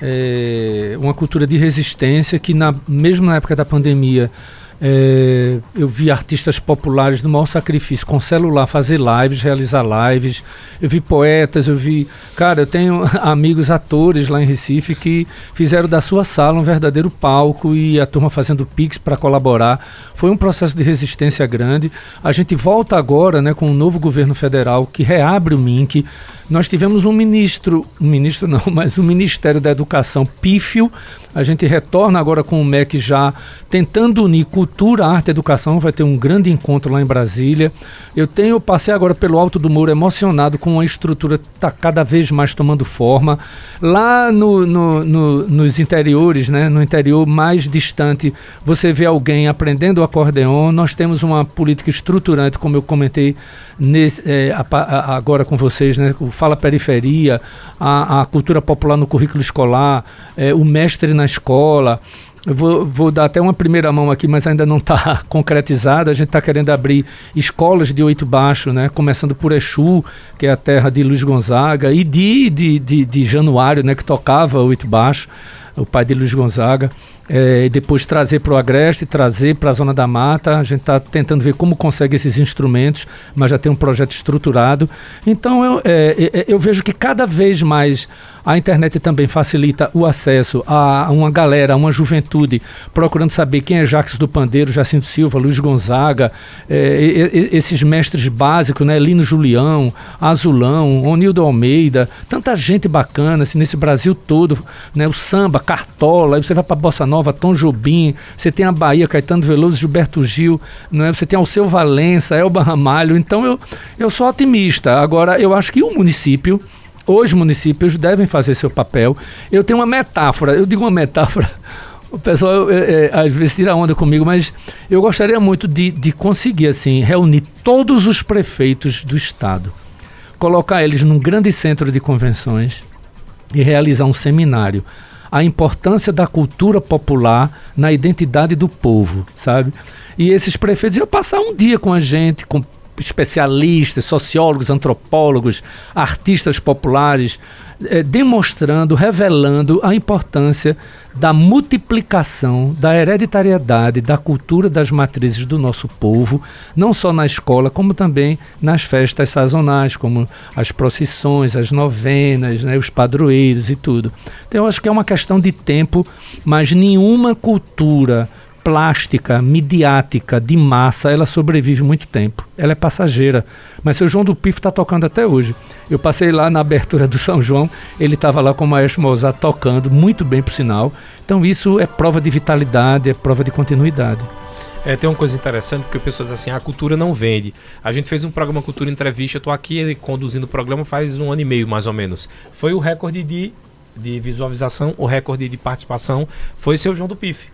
é, uma cultura de resistência que, na, mesmo na época da pandemia, é, eu vi artistas populares no maior sacrifício, com celular, fazer lives, realizar lives. Eu vi poetas, eu vi. Cara, eu tenho amigos atores lá em Recife que fizeram da sua sala um verdadeiro palco e a turma fazendo pix para colaborar. Foi um processo de resistência grande. A gente volta agora né, com um novo governo federal que reabre o MINC. Nós tivemos um ministro, um ministro não, mas um Ministério da Educação pífio. A gente retorna agora com o MEC já tentando unir cultura, arte e educação. Vai ter um grande encontro lá em Brasília. Eu tenho, passei agora pelo Alto do Muro emocionado com uma estrutura que está cada vez mais tomando forma. Lá no, no, no, nos interiores, né, no interior mais distante, você vê alguém aprendendo o acordeon. Nós temos uma política estruturante, como eu comentei nesse, é, a, a, agora com vocês, né, o Fala Periferia, a, a cultura popular no currículo escolar, é, o mestre na escola. Eu vou, vou, dar até uma primeira mão aqui, mas ainda não está concretizada. A gente está querendo abrir escolas de oito baixo, né? Começando por Exu, que é a terra de Luiz Gonzaga, e de, de, de, de Januário, né? Que tocava oito baixo, o pai de Luiz Gonzaga é, depois trazer para o Agreste, trazer para a Zona da Mata. A gente está tentando ver como consegue esses instrumentos, mas já tem um projeto estruturado. Então eu, é, eu vejo que cada vez mais a internet também facilita o acesso a uma galera, a uma juventude, procurando saber quem é Jacques do Pandeiro, Jacinto Silva, Luiz Gonzaga, é, esses mestres básicos, né? Lino Julião, Azulão, Onildo Almeida, tanta gente bacana assim, nesse Brasil todo, né? O samba, Cartola, aí você vai para Bossa Nova, Tom Jobim, você tem a Bahia, Caetano Veloso, Gilberto Gil, né? você tem Alceu Valença, Elba Ramalho. Então eu, eu sou otimista. Agora, eu acho que o município, os municípios devem fazer seu papel. Eu tenho uma metáfora, eu digo uma metáfora. O pessoal é, é, às vezes tira onda comigo, mas eu gostaria muito de, de conseguir assim reunir todos os prefeitos do estado, colocar eles num grande centro de convenções e realizar um seminário a importância da cultura popular na identidade do povo, sabe? E esses prefeitos iam passar um dia com a gente, com especialistas, sociólogos, antropólogos, artistas populares, é, demonstrando, revelando a importância da multiplicação, da hereditariedade, da cultura das matrizes do nosso povo, não só na escola, como também nas festas sazonais, como as procissões, as novenas, né, os padroeiros e tudo. Então, eu acho que é uma questão de tempo, mas nenhuma cultura plástica, midiática, de massa, ela sobrevive muito tempo. Ela é passageira. Mas seu João do Pif está tocando até hoje. Eu passei lá na abertura do São João, ele estava lá com o Maestro Mozart tocando, muito bem por sinal. Então isso é prova de vitalidade, é prova de continuidade. É, tem uma coisa interessante, porque pessoas assim, ah, a cultura não vende. A gente fez um programa Cultura Entrevista, eu tô aqui conduzindo o programa faz um ano e meio, mais ou menos. Foi o recorde de de visualização, o recorde de participação foi seu João do Pife.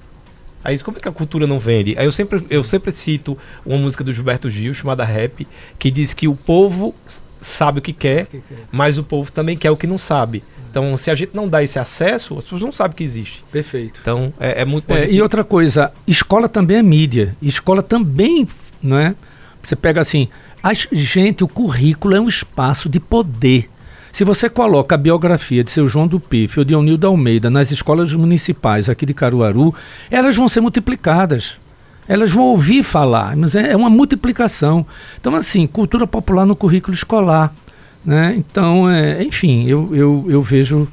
Aí como é que a cultura não vende? Aí eu sempre, eu sempre cito uma música do Gilberto Gil chamada Rap, que diz que o povo sabe o que quer, mas o povo também quer o que não sabe. Então, se a gente não dá esse acesso, as pessoas não sabem que existe. Perfeito. Então, é, é muito é, E outra coisa, escola também é mídia. Escola também, não é? Você pega assim, a gente, o currículo é um espaço de poder. Se você coloca a biografia de seu João do Pife ou de Onildo Almeida nas escolas municipais aqui de Caruaru, elas vão ser multiplicadas. Elas vão ouvir falar, mas é, é uma multiplicação. Então, assim, cultura popular no currículo escolar. Né? Então, é, enfim, eu, eu, eu vejo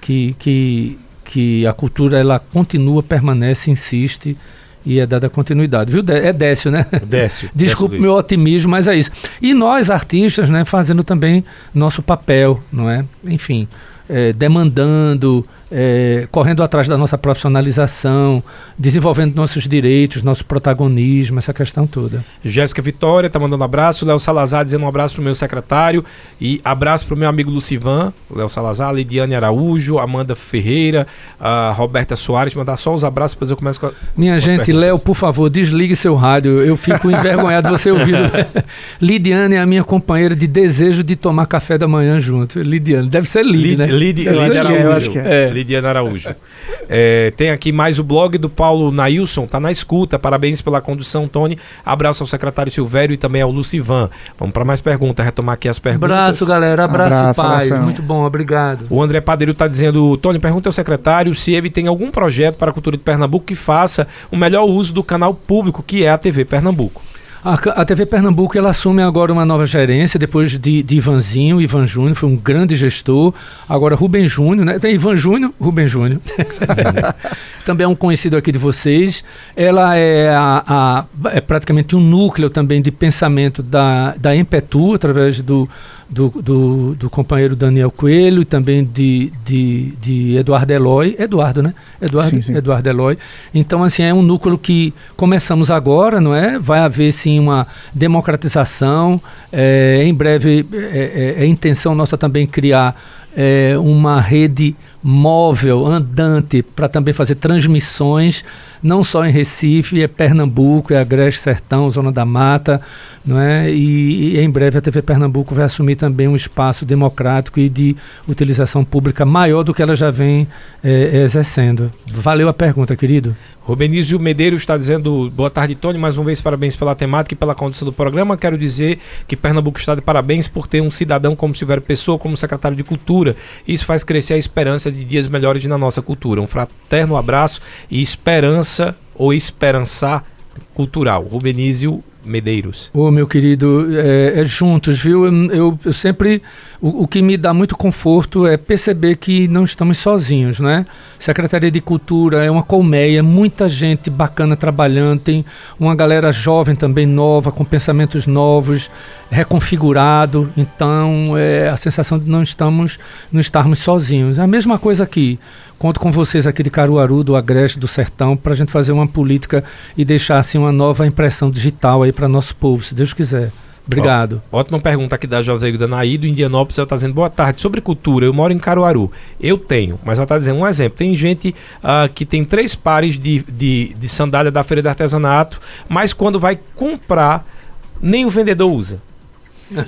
que, que, que a cultura ela continua, permanece, insiste e é dada continuidade, viu? É Décio, né? Décio. Desculpe Décio meu otimismo, mas é isso. E nós, artistas, né, fazendo também nosso papel, não é? Enfim, é, demandando, é, correndo atrás da nossa profissionalização, desenvolvendo nossos direitos, nosso protagonismo, essa questão toda. Jéssica Vitória está mandando um abraço, Léo Salazar dizendo um abraço para o meu secretário e abraço para o meu amigo Lucivan, Léo Salazar, Lidiane Araújo, Amanda Ferreira, a Roberta Soares, mandar só os abraços, depois eu começo com a, Minha com gente, Léo, por favor, desligue seu rádio, eu fico envergonhado de você ouvir. Lidiane é a minha companheira de desejo de tomar café da manhã junto. Lidiane, deve ser Lid, Lid né? Lid, Lid Araújo. Eu acho que é. é. Lidiana Araújo. É, tem aqui mais o blog do Paulo Nailson, tá na escuta. Parabéns pela condução, Tony. Abraço ao secretário Silvério e também ao Lucivan. Vamos para mais perguntas, retomar aqui as perguntas. Abraço, galera. Abraço, Abraço paz. Abração. Muito bom, obrigado. O André Padeiro está dizendo: Tony, pergunta ao secretário se ele tem algum projeto para a cultura de Pernambuco que faça o melhor uso do canal público, que é a TV Pernambuco. A, a, TV Pernambuco ela assume agora uma nova gerência, depois de, de Ivanzinho. Ivan Júnior foi um grande gestor. Agora Rubem Júnior, né? Tem Ivan Júnior, Rubem Júnior. também é um conhecido aqui de vocês. Ela é, a, a, é praticamente um núcleo também de pensamento da, da Empetu, através do, do, do, do, companheiro Daniel Coelho e também de, de, de Eduardo Eloy. Eduardo, né? Eduardo, sim, sim. Eduardo Eloy. Então, assim, é um núcleo que começamos agora, não é? Vai haver, sim, uma democratização. É, em breve, é, é, é intenção nossa também criar é, uma rede móvel, andante, para também fazer transmissões, não só em Recife, é Pernambuco, é Agreste Sertão, Zona da Mata, não é? E, e, em breve a TV Pernambuco vai assumir também um espaço democrático e de utilização pública maior do que ela já vem é, exercendo. Valeu a pergunta, querido. Rubenísio Medeiros está dizendo boa tarde, Tony. Mais uma vez, parabéns pela temática e pela condução do programa. Quero dizer que Pernambuco está de parabéns por ter um cidadão como Silvério Pessoa como secretário de Cultura. Isso faz crescer a esperança de dias melhores na nossa cultura. Um fraterno abraço e esperança ou esperançar cultural. Rubenísio Medeiros. Ô, meu querido, é, é juntos, viu? Eu, eu, eu sempre. O, o, que me dá muito conforto é perceber que não estamos sozinhos, né? Secretaria de Cultura é uma colmeia, muita gente bacana trabalhando, tem uma galera jovem também nova, com pensamentos novos, reconfigurado. Então, é a sensação de não estamos, não estarmos sozinhos. É a mesma coisa aqui. Conto com vocês aqui de Caruaru, do Agreste, do Sertão, para a gente fazer uma política e deixar assim uma nova impressão digital aí para nosso povo, se Deus quiser. Obrigado. Ó, ótima pergunta aqui da José Danaí, do Indianópolis. Ela está dizendo, boa tarde. Sobre cultura, eu moro em Caruaru. Eu tenho, mas ela está dizendo um exemplo. Tem gente uh, que tem três pares de, de, de sandália da feira de artesanato, mas quando vai comprar, nem o vendedor usa.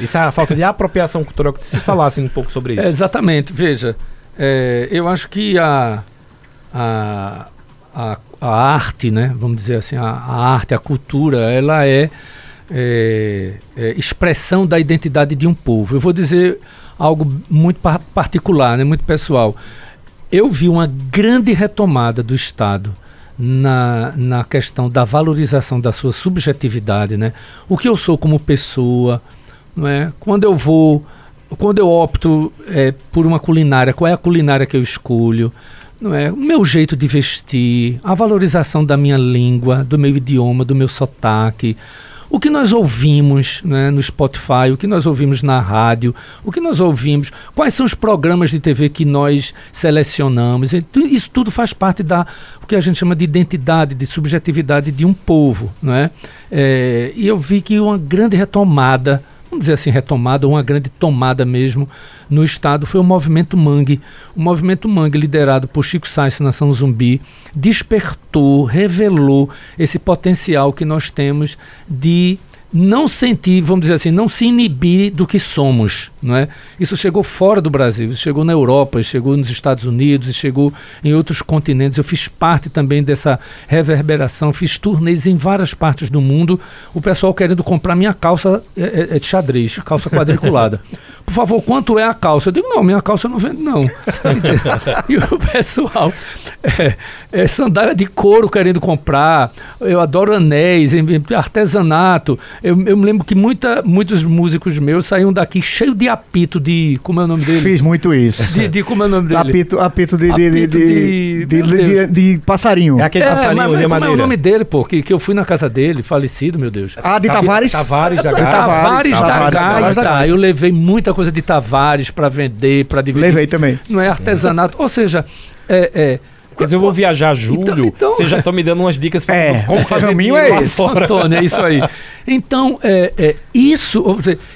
isso é a falta de apropriação cultural. Que se falasse um pouco sobre isso. É, exatamente. Veja, é, eu acho que a, a, a, a, arte, né, vamos dizer assim, a, a arte, a cultura, ela é, é, é, expressão da identidade de um povo. Eu vou dizer algo muito par particular, né, muito pessoal. Eu vi uma grande retomada do Estado na, na questão da valorização da sua subjetividade, né? O que eu sou como pessoa, não é? Quando eu vou quando eu opto é, por uma culinária, qual é a culinária que eu escolho? Não é? O meu jeito de vestir, a valorização da minha língua, do meu idioma, do meu sotaque, o que nós ouvimos né, no Spotify, o que nós ouvimos na rádio, o que nós ouvimos, quais são os programas de TV que nós selecionamos. Isso tudo faz parte da o que a gente chama de identidade, de subjetividade de um povo. Não é? é e eu vi que uma grande retomada vamos dizer assim, retomada, uma grande tomada mesmo no Estado, foi o movimento Mangue. O movimento Mangue, liderado por Chico Sainz Nação Zumbi, despertou, revelou esse potencial que nós temos de não sentir, vamos dizer assim, não se inibir do que somos, não é? Isso chegou fora do Brasil, isso chegou na Europa, chegou nos Estados Unidos, chegou em outros continentes. Eu fiz parte também dessa reverberação, fiz turnês em várias partes do mundo. O pessoal querendo comprar minha calça é, é, é de xadrez, calça quadriculada. Por favor, quanto é a calça? Eu digo, não, minha calça eu não vendo, não. e o pessoal, é, é, sandália de couro querendo comprar. Eu adoro anéis, artesanato. Eu, eu me lembro que muita, muitos músicos meus saíam daqui cheio de apito de. Como é o nome dele? Fiz muito isso. De, de como é o nome dele? Apito, apito de, de, de, de, de, de, passarinho. É aquele é, passarinho mas, de como é o nome dele, pô? Que, que eu fui na casa dele, falecido, meu Deus. Ah, de Tavares? Tavares da Gaita. Tavares, Tavares da. Tá. Eu levei muita coisa de Tavares para vender, para dividir. Levei também. Não é artesanato. Ou seja, é, é Quer dizer, eu vou viajar julho, então, então, vocês já estão me dando umas dicas para é, como fazer o caminho é esse. Fora. Antônio, é isso aí. Então, é, é isso,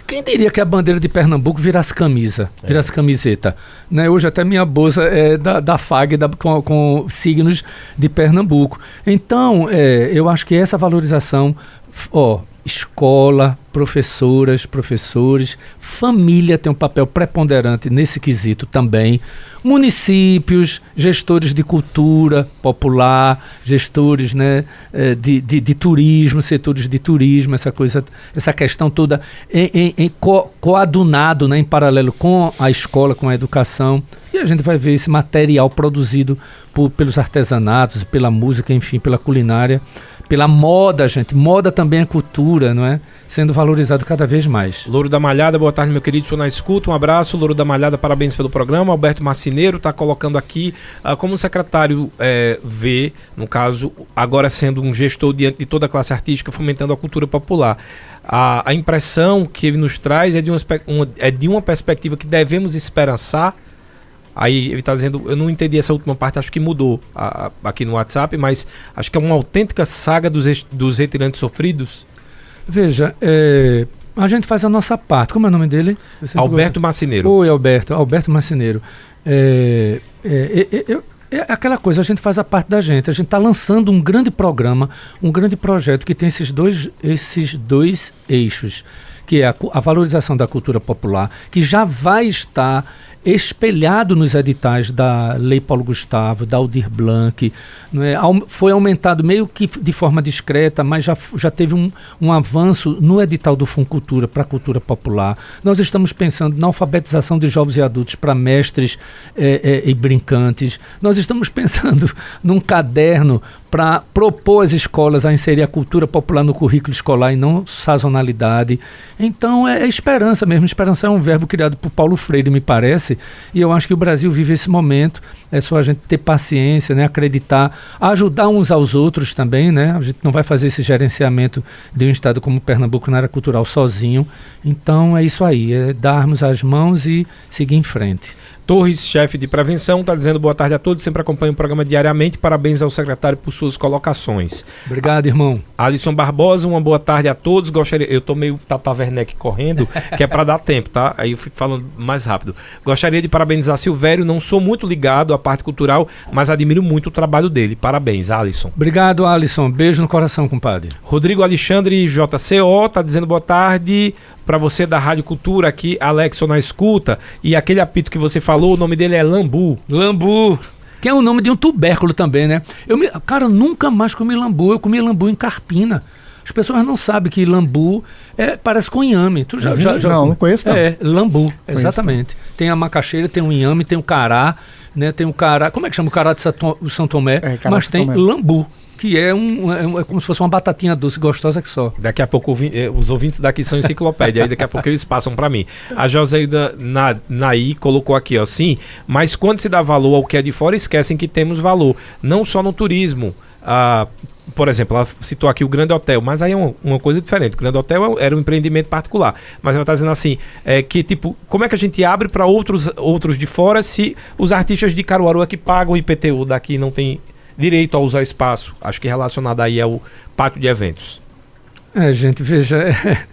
quem diria que a bandeira de Pernambuco virasse camisa, é. virasse camiseta? Né? Hoje até minha bolsa é da, da FAG da, com, com, signos de Pernambuco. Então, é, eu acho que essa valorização, ó, escola, professoras, professores, família tem um papel preponderante nesse quesito também. Municípios, gestores de cultura popular, gestores né, eh, de, de, de turismo, setores de turismo, essa coisa, essa questão toda em, em, em co, coadunado né, em paralelo com a escola, com a educação. E a gente vai ver esse material produzido por, pelos artesanatos, pela música, enfim, pela culinária pela moda, gente. Moda também é cultura, não é? Sendo valorizado cada vez mais. Louro da Malhada, boa tarde, meu querido. Estou na escuta. Um abraço. Louro da Malhada, parabéns pelo programa. Alberto Marcineiro está colocando aqui uh, como o secretário é, vê, no caso, agora sendo um gestor diante de toda a classe artística, fomentando a cultura popular. A, a impressão que ele nos traz é de, uma, é de uma perspectiva que devemos esperançar Aí ele está dizendo, eu não entendi essa última parte, acho que mudou a, a, aqui no WhatsApp, mas acho que é uma autêntica saga dos, dos retirantes sofridos. Veja, é, a gente faz a nossa parte. Como é o nome dele? Alberto Macineiro. Oi, Alberto. Alberto Macineiro. É, é, é, é, é, aquela coisa, a gente faz a parte da gente. A gente está lançando um grande programa, um grande projeto que tem esses dois, esses dois eixos, que é a, a valorização da cultura popular, que já vai estar espelhado nos editais da Lei Paulo Gustavo, da Aldir Blanc, é? foi aumentado meio que de forma discreta, mas já, já teve um, um avanço no edital do Funcultura para a cultura popular. Nós estamos pensando na alfabetização de jovens e adultos para mestres é, é, e brincantes. Nós estamos pensando num caderno para propor às escolas a inserir a cultura popular no currículo escolar e não sazonalidade. Então é, é esperança mesmo. Esperança é um verbo criado por Paulo Freire, me parece, e eu acho que o Brasil vive esse momento. É só a gente ter paciência, né, acreditar, ajudar uns aos outros também. Né? A gente não vai fazer esse gerenciamento de um estado como Pernambuco na área cultural sozinho. Então é isso aí, é darmos as mãos e seguir em frente. Torres, chefe de prevenção, está dizendo boa tarde a todos, sempre acompanha o programa diariamente. Parabéns ao secretário por suas colocações. Obrigado, irmão. Alisson Barbosa, uma boa tarde a todos. Gostaria, eu tô meio Tata Werneck correndo, que é para dar tempo, tá? Aí eu fico falando mais rápido. Gostaria de parabenizar Silvério, não sou muito ligado à parte cultural, mas admiro muito o trabalho dele. Parabéns, Alisson. Obrigado, Alisson. Beijo no coração, compadre. Rodrigo Alexandre JCO está dizendo boa tarde para você da Rádio Cultura aqui, Alexo na escuta. E aquele apito que você falou, o nome dele é Lambu. Lambu. Que é o nome de um tubérculo também, né? Eu me, cara, nunca mais comi lambu. Eu comi lambu em Carpina. As pessoas não sabem que lambu é, parece com inhame. Tu já, já, já não, não conheço não. É, lambu, exatamente. Tem a macaxeira, tem o inhame, tem o cará, né? Tem o cará, como é que chama o cará de São Tomé? É, Mas tem Tomé. lambu que é, um, é, um, é, como se fosse uma batatinha doce gostosa que só. Daqui a pouco eh, os ouvintes daqui são enciclopédia, aí daqui a pouco eles passam para mim. A Joseida Na, Naí colocou aqui, ó, sim, mas quando se dá valor ao que é de fora, esquecem que temos valor, não só no turismo. Ah, por exemplo, ela citou aqui o Grande Hotel, mas aí é uma, uma coisa diferente. O Grande Hotel é era um empreendimento particular. Mas ela está dizendo assim: é, que tipo, como é que a gente abre para outros, outros de fora se os artistas de Caruaru é que pagam o IPTU daqui não tem direito a usar espaço. Acho que relacionado aí ao pátio de eventos. É, gente, veja,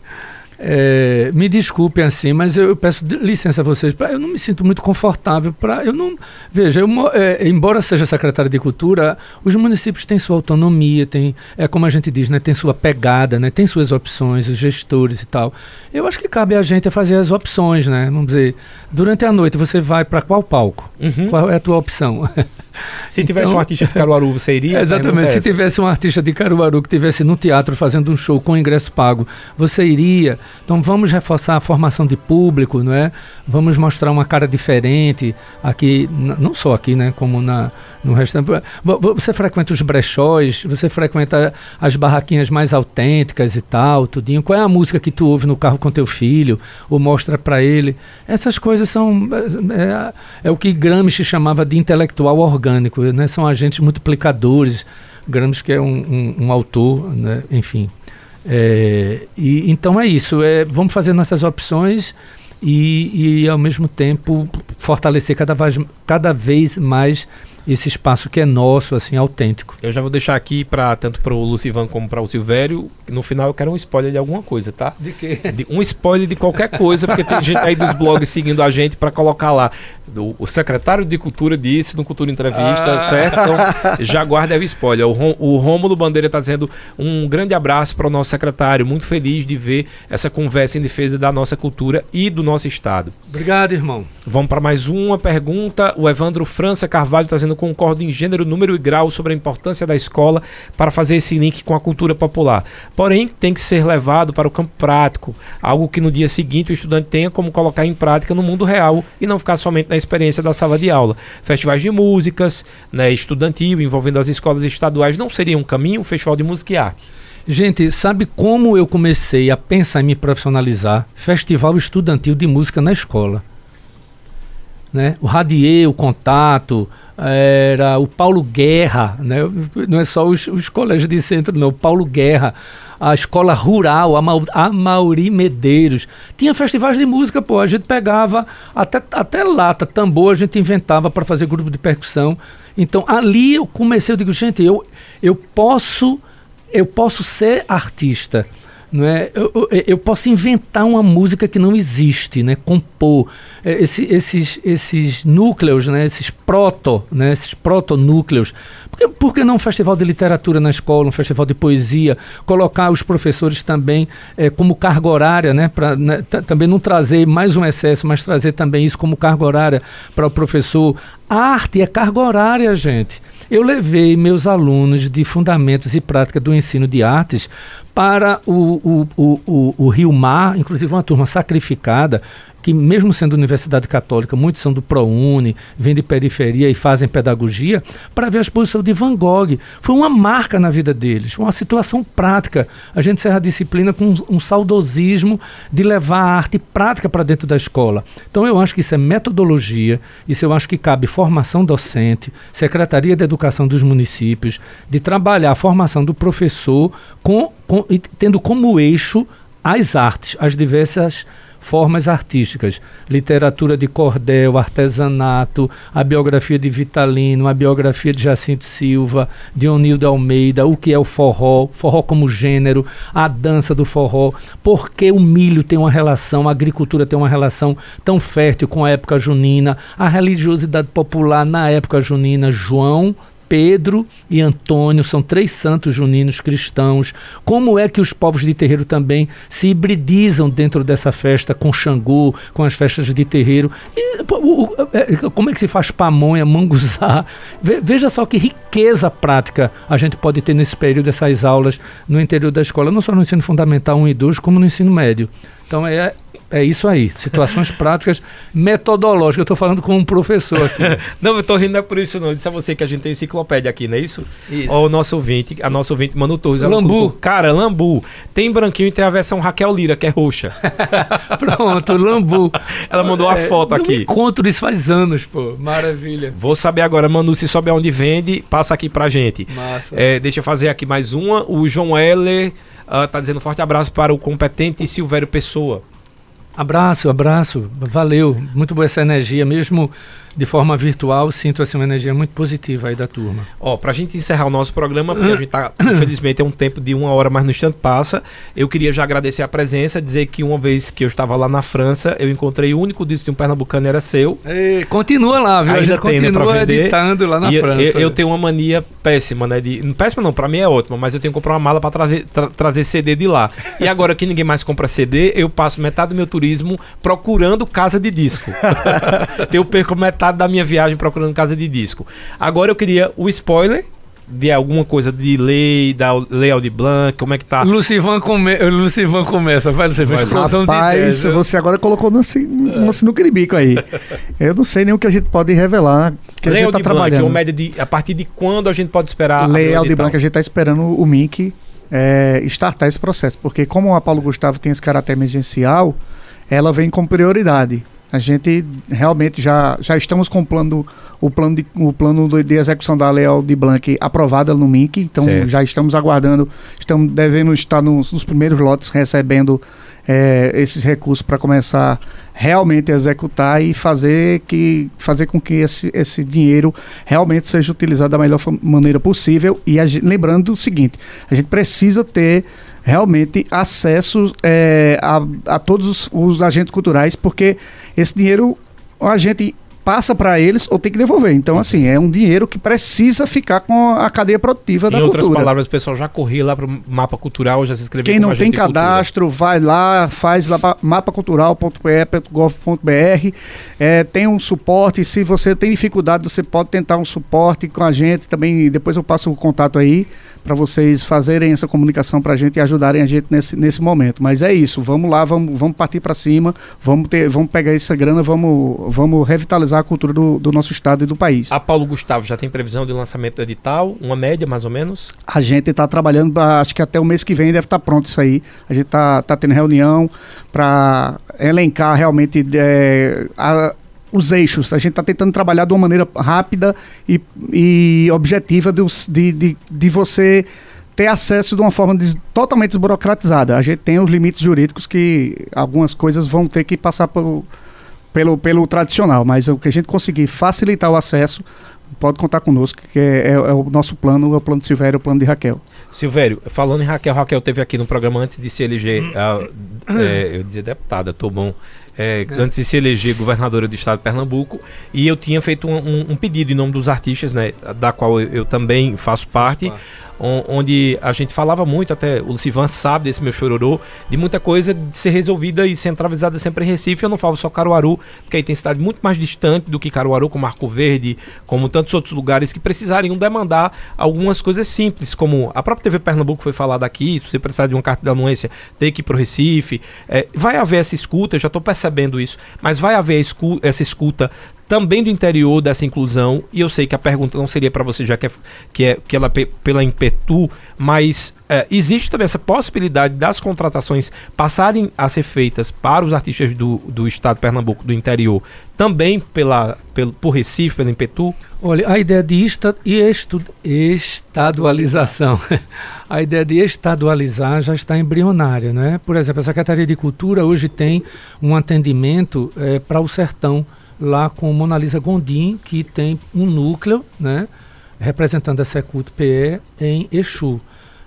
É, me desculpem assim, mas eu, eu peço licença a vocês. Pra, eu não me sinto muito confortável para. Eu não. Veja, eu, é, embora seja secretário de Cultura, os municípios têm sua autonomia, tem, é como a gente diz, né, tem sua pegada, né, tem suas opções, os gestores e tal. Eu acho que cabe a gente fazer as opções, né? Vamos dizer, durante a noite você vai para qual palco? Uhum. Qual é a tua opção? Se tivesse então, um artista de Caruaru, você iria? Exatamente. Se tivesse um artista de Caruaru que tivesse no teatro fazendo um show com ingresso pago, você iria? Então vamos reforçar a formação de público, não é? Vamos mostrar uma cara diferente aqui, não só aqui, né? Como na, no restante. Você frequenta os brechóis, você frequenta as barraquinhas mais autênticas e tal, tudinho. Qual é a música que tu ouve no carro com teu filho? Ou mostra para ele? Essas coisas são. É, é, é o que Gramsci chamava de intelectual orgânico, né? São agentes multiplicadores. Gramsci que é um, um, um autor, né? enfim. É, e, então é isso. É, vamos fazer nossas opções e, e, ao mesmo tempo, fortalecer cada vez, cada vez mais esse espaço que é nosso, assim, autêntico. Eu já vou deixar aqui para tanto para o Lucivan como para o Silvério. No final eu quero um spoiler de alguma coisa, tá? De quê? De, um spoiler de qualquer coisa, porque tem gente aí dos blogs seguindo a gente para colocar lá. Do, o secretário de Cultura disse no Cultura Entrevista, ah. certo? Então, já guarda o spoiler. O, Rom, o Rômulo Bandeira está dizendo um grande abraço para o nosso secretário. Muito feliz de ver essa conversa em defesa da nossa cultura e do nosso estado. Obrigado, irmão. Vamos para mais uma pergunta. O Evandro França Carvalho está dizendo concordo em gênero, número e grau sobre a importância da escola para fazer esse link com a cultura popular. Porém, tem que ser levado para o campo prático, algo que no dia seguinte o estudante tenha como colocar em prática no mundo real e não ficar somente na experiência da sala de aula. Festivais de músicas, né, estudantil, envolvendo as escolas estaduais, não seria um caminho, um festival de música e arte? Gente, sabe como eu comecei a pensar em me profissionalizar? Festival estudantil de música na escola. Né? O Radier, o Contato, era o Paulo Guerra, né? não é só os, os colégios de centro, não, o Paulo Guerra, a escola rural, a, Ma a Mauri Medeiros. Tinha festivais de música, pô, a gente pegava até, até lata, tambor, a gente inventava para fazer grupo de percussão. Então ali eu comecei, eu digo, gente, eu, eu posso eu posso ser artista não é? Eu, eu, posso inventar uma música que não existe, né? compor é, esse, esses, esses núcleos, né? esses proto, né? esses protonúcleos. Por que, por que não um festival de literatura na escola, um festival de poesia, colocar os professores também é, como carga horária, né? Pra, né? também não trazer mais um excesso, mas trazer também isso como carga horária para o professor. A arte é carga horária, gente. Eu levei meus alunos de Fundamentos e Prática do Ensino de Artes para o, o, o, o, o Rio Mar, inclusive uma turma sacrificada, que mesmo sendo universidade católica, muitos são do ProUni, vêm de periferia e fazem pedagogia, para ver a exposição de Van Gogh. Foi uma marca na vida deles, uma situação prática. A gente encerra a disciplina com um, um saudosismo de levar a arte prática para dentro da escola. Então eu acho que isso é metodologia, isso eu acho que cabe formação docente, Secretaria de Educação dos municípios, de trabalhar a formação do professor com, com tendo como eixo as artes, as diversas formas artísticas, literatura de cordel, artesanato, a biografia de Vitalino, a biografia de Jacinto Silva, de Onildo Almeida, o que é o forró, forró como gênero, a dança do forró, por que o milho tem uma relação, a agricultura tem uma relação tão fértil com a época junina, a religiosidade popular na época junina, João Pedro e Antônio são três santos juninos cristãos. Como é que os povos de terreiro também se hibridizam dentro dessa festa com Xangô, com as festas de terreiro? E, o, é, como é que se faz pamonha, manguzá? veja só que riqueza prática a gente pode ter nesse período dessas aulas no interior da escola, não só no ensino fundamental 1 e 2, como no ensino médio. Então é, é isso aí, situações práticas metodológicas. Eu estou falando com um professor aqui. não, eu estou rindo não é por isso não. Eu disse a você que a gente tem enciclopédia aqui, não é isso? Isso. Ó, o nosso ouvinte, a nossa ouvinte Manu Torres. Lambu. Cara, Lambu. Tem branquinho e tem a versão Raquel Lira, que é roxa. Pronto, Lambu. Ela mandou uma é, foto aqui. Eu encontro isso faz anos, pô. Maravilha. Vou saber agora, Manu, se souber onde vende, passa aqui pra gente. Massa. É, deixa eu fazer aqui mais uma. O João Heller uh, tá dizendo um forte abraço para o competente Silvério Pessoa. Abraço, abraço. Valeu. Muito boa essa energia, mesmo de forma virtual, sinto assim uma energia muito positiva aí da turma. Ó, pra gente encerrar o nosso programa, porque a gente tá, infelizmente, é um tempo de uma hora, mas no instante passa. Eu queria já agradecer a presença, dizer que uma vez que eu estava lá na França, eu encontrei o único disco de um pernambucano era seu. E continua lá, viu? Ainda a gente tem, né, continua pra vender. editando lá na E França. Eu, eu tenho uma mania péssima, né? De, péssima não, pra mim é ótima, mas eu tenho que comprar uma mala pra trazer, tra- trazer CD de lá. E agora que ninguém mais compra CD, eu passo metade do meu turismo procurando casa de disco. eu perco metade da minha viagem procurando casa de disco. Agora eu queria o spoiler de alguma coisa de lei, da lei Aldi Blanc, como é que tá? Lucivan, come... Lucivan começa, vai, Lucivan, Vai, explosão de Rapaz, ideias. viu? você agora colocou no, no sinuca de bico aí. Eu não sei nem o que a gente pode revelar, que a lei gente está Aldi Blanc, trabalhando. uma média de a partir de quando a gente pode esperar Lei o Aldi? Blanc, a gente está esperando o MINC é, startar esse processo, porque como a Paulo Gustavo tem esse caráter emergencial, ela vem com prioridade. A gente realmente já, já estamos com o plano, o plano, de, o plano de execução da Lei Aldi Blanc aprovada no MINC, então Certo. já estamos aguardando, estamos devendo estar nos, nos primeiros lotes recebendo é, esses recursos para começar realmente a executar e fazer, que, fazer com que esse, esse dinheiro realmente seja utilizado da melhor maneira possível. E a lembrando o seguinte: a gente precisa ter realmente acesso é, a, a todos os, os agentes culturais, porque esse dinheiro a gente passa para eles ou tem que devolver. Então, assim, é um dinheiro que precisa ficar com a cadeia produtiva da Em outras cultura. palavras, o pessoal já corria lá pro mapa cultural, já se inscreveu Quem não tem de cultura. cadastro, vai lá, faz lá pa- mapacultural.pe.gov.br. É, tem um suporte. Se você tem dificuldade, você pode tentar um suporte com a gente. Também depois eu passo o contato aí para vocês fazerem essa comunicação para a gente e ajudarem a gente nesse, nesse momento. Mas é isso. Vamos lá, vamos, vamos partir para cima. Vamos ter, vamos pegar essa grana, vamos, vamos revitalizar a cultura do, do nosso estado e do país. A Paulo Gustavo já tem previsão de lançamento do edital? Uma média, mais ou menos? A gente está trabalhando, pra- acho que até o mês que vem deve estar pronto isso aí. A gente está tá tendo reunião para elencar realmente é, a- os eixos. A gente está tentando trabalhar de uma maneira rápida e, e objetiva de, de, de, de você ter acesso de uma forma des- totalmente desburocratizada. A gente tem os limites jurídicos que algumas coisas vão ter que passar por- pelo, pelo tradicional, mas o que a gente conseguir facilitar o acesso, pode contar conosco, que é, é- é o nosso plano, é o plano de Silvério, é o plano de Raquel. Silvério, falando em Raquel, Raquel teve aqui no programa antes de se eleger, ah, é, eu dizia deputada, tô bom, é, antes de se eleger governadora do estado de Pernambuco, e eu tinha feito um, um- um pedido em nome dos artistas, né, da qual eu, eu também faço parte, on- onde a gente falava muito, até o Lucivan sabe desse meu chororô, de muita coisa de ser resolvida e centralizada sempre em Recife. Eu não falo só Caruaru, porque aí tem cidade muito mais distante do que Caruaru, como Arco Verde, como tantos outros lugares que precisariam demandar algumas coisas simples, como a própria TV Pernambuco foi falada aqui, se você precisar de uma carta de anuência, tem que ir pro Recife. É, vai haver essa escuta, eu já estou percebendo isso, mas vai haver escu- essa escuta também do interior dessa inclusão, e eu sei que a pergunta não seria para você, já que é, que é que ela é pe- pela Impetu, mas é, existe também essa possibilidade das contratações passarem a ser feitas para os artistas do, do estado de Pernambuco, do interior, também pela, pelo, por Recife, pela Impetu? Olha, a ideia de esta, estu, estadualização, a ideia de estadualizar já está embrionária, né? Por exemplo, a Secretaria de Cultura hoje tem um atendimento eh, para o sertão, lá com Mona Lisa Gondim, que tem um núcleo, né? Representando a Secult PE em Exu.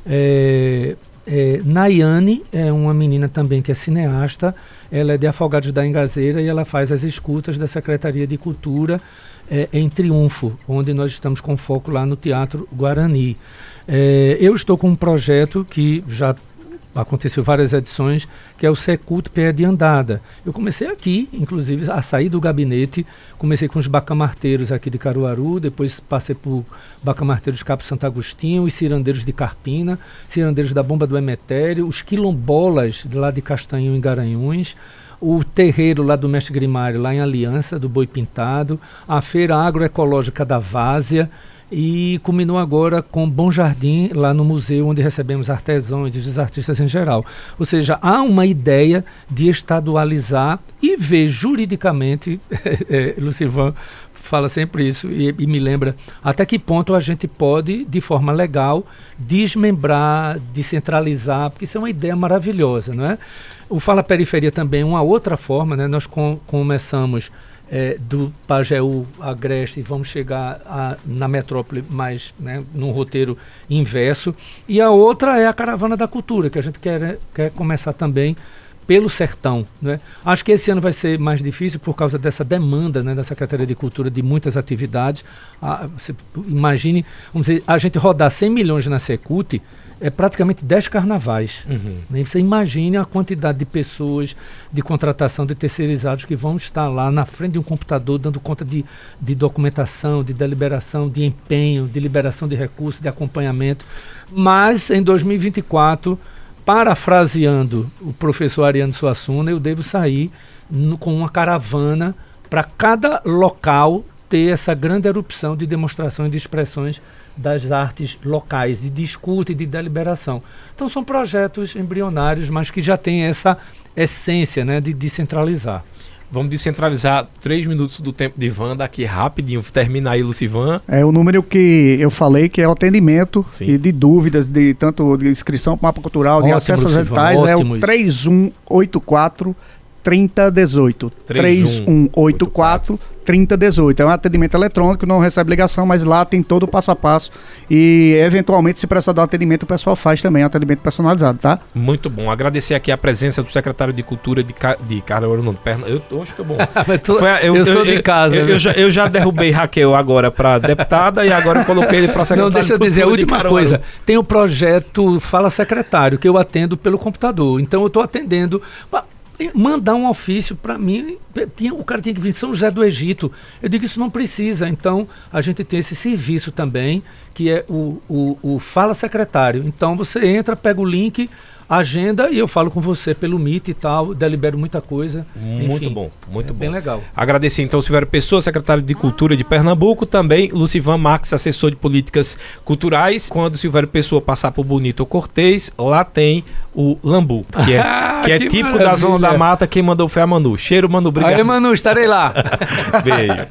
É, é, Nayane é uma menina também que é cineasta, ela é de Afogados da Engazeira e ela faz as escutas da Secretaria de Cultura é, em Triunfo, onde nós estamos com foco lá no Teatro Guarani. É, eu estou com um projeto que já aconteceu várias edições, que é o Secult Pé de Andada. Eu comecei aqui, inclusive, a sair do gabinete, comecei com os bacamarteiros aqui de Caruaru, depois passei por bacamarteiros de Capo Santo Agostinho, os cirandeiros de Carpina, cirandeiros da Bomba do Emetério, os quilombolas lá de Castanho em Garanhuns, o terreiro lá do Mestre Grimário, lá em Aliança, do Boi Pintado, a feira agroecológica da Várzea, e culminou agora com Bom Jardim, lá no museu, onde recebemos artesãos e os artistas em geral. Ou seja, há uma ideia de estadualizar e ver juridicamente, eh, Lucivan fala sempre isso e, e, me lembra até que ponto a gente pode, de forma legal, desmembrar, descentralizar, porque isso é uma ideia maravilhosa, não é? O Fala Periferia também é uma outra forma, né? Nós com, começamos é, do Pajeú Agreste vamos chegar a, na metrópole mais né, num roteiro inverso. E a outra é a Caravana da Cultura, que a gente quer, quer começar também pelo sertão. Né? Acho que esse ano vai ser mais difícil por causa dessa demanda né, da Secretaria de Cultura de muitas atividades. Ah, imagine, vamos dizer, a gente rodar 100 milhões na Secult é praticamente 10 carnavais. Uhum. Né? Você imagine a quantidade de pessoas, de contratação de terceirizados que vão estar lá na frente de um computador dando conta de, de documentação, de deliberação, de empenho, de liberação de recursos, de acompanhamento. Mas em 2024 parafraseando o professor Ariano Suassuna, eu devo sair no, com uma caravana para cada local ter essa grande erupção de demonstrações de expressões das artes locais, de discuta e de deliberação. Então são projetos embrionários, mas que já têm essa essência né, de descentralizar. Vamos descentralizar três minutos do tempo de Wanda aqui rapidinho. Termina aí, Lucivan. É o número que eu falei, que é o atendimento Sim. e de dúvidas, de tanto de inscrição para o mapa cultural, ótimo, de acesso aos editais, é o 3184 3018. 3184 3018. É um atendimento eletrônico, não recebe ligação, mas lá tem todo o passo a passo. E, eventualmente, se precisar dar um atendimento, o pessoal faz também, um atendimento personalizado, tá? Muito bom. Agradecer aqui a presença do secretário de Cultura de, Ca... de Caruaru, não, Perna. Eu acho que é bom. tu... Foi, eu, eu, sou eu, de casa. Eu, eu, já, eu já derrubei Raquel agora para deputada e agora coloquei ele para secretário Não, deixa eu dizer, a última coisa. Tem o projeto Fala Secretário, que eu atendo pelo computador. Então, eu estou atendendo mandar um ofício para mim. Tinha, o cara tinha que vir de São José do Egito. Eu digo isso não precisa. Então, a gente tem esse serviço também, que é o, o, o Fala Secretário. Então, você entra, pega o link, agenda e eu falo com você pelo Meet e tal, delibero muita coisa. Muito Enfim, bom, muito é bom. Bem legal. Agradecer então Silvério Pessoa, secretário de Cultura de Pernambuco, também Lucivan Max, assessor de políticas culturais. Quando o Silvério Pessoa passar por Bonito ou Cortês, lá tem o Lambu, que é, que é que típico maravilha. da zona da mata. Quem mandou foi a Manu. Cheiro, Manu, obrigado. Aí, Manu, estarei lá. Beijo.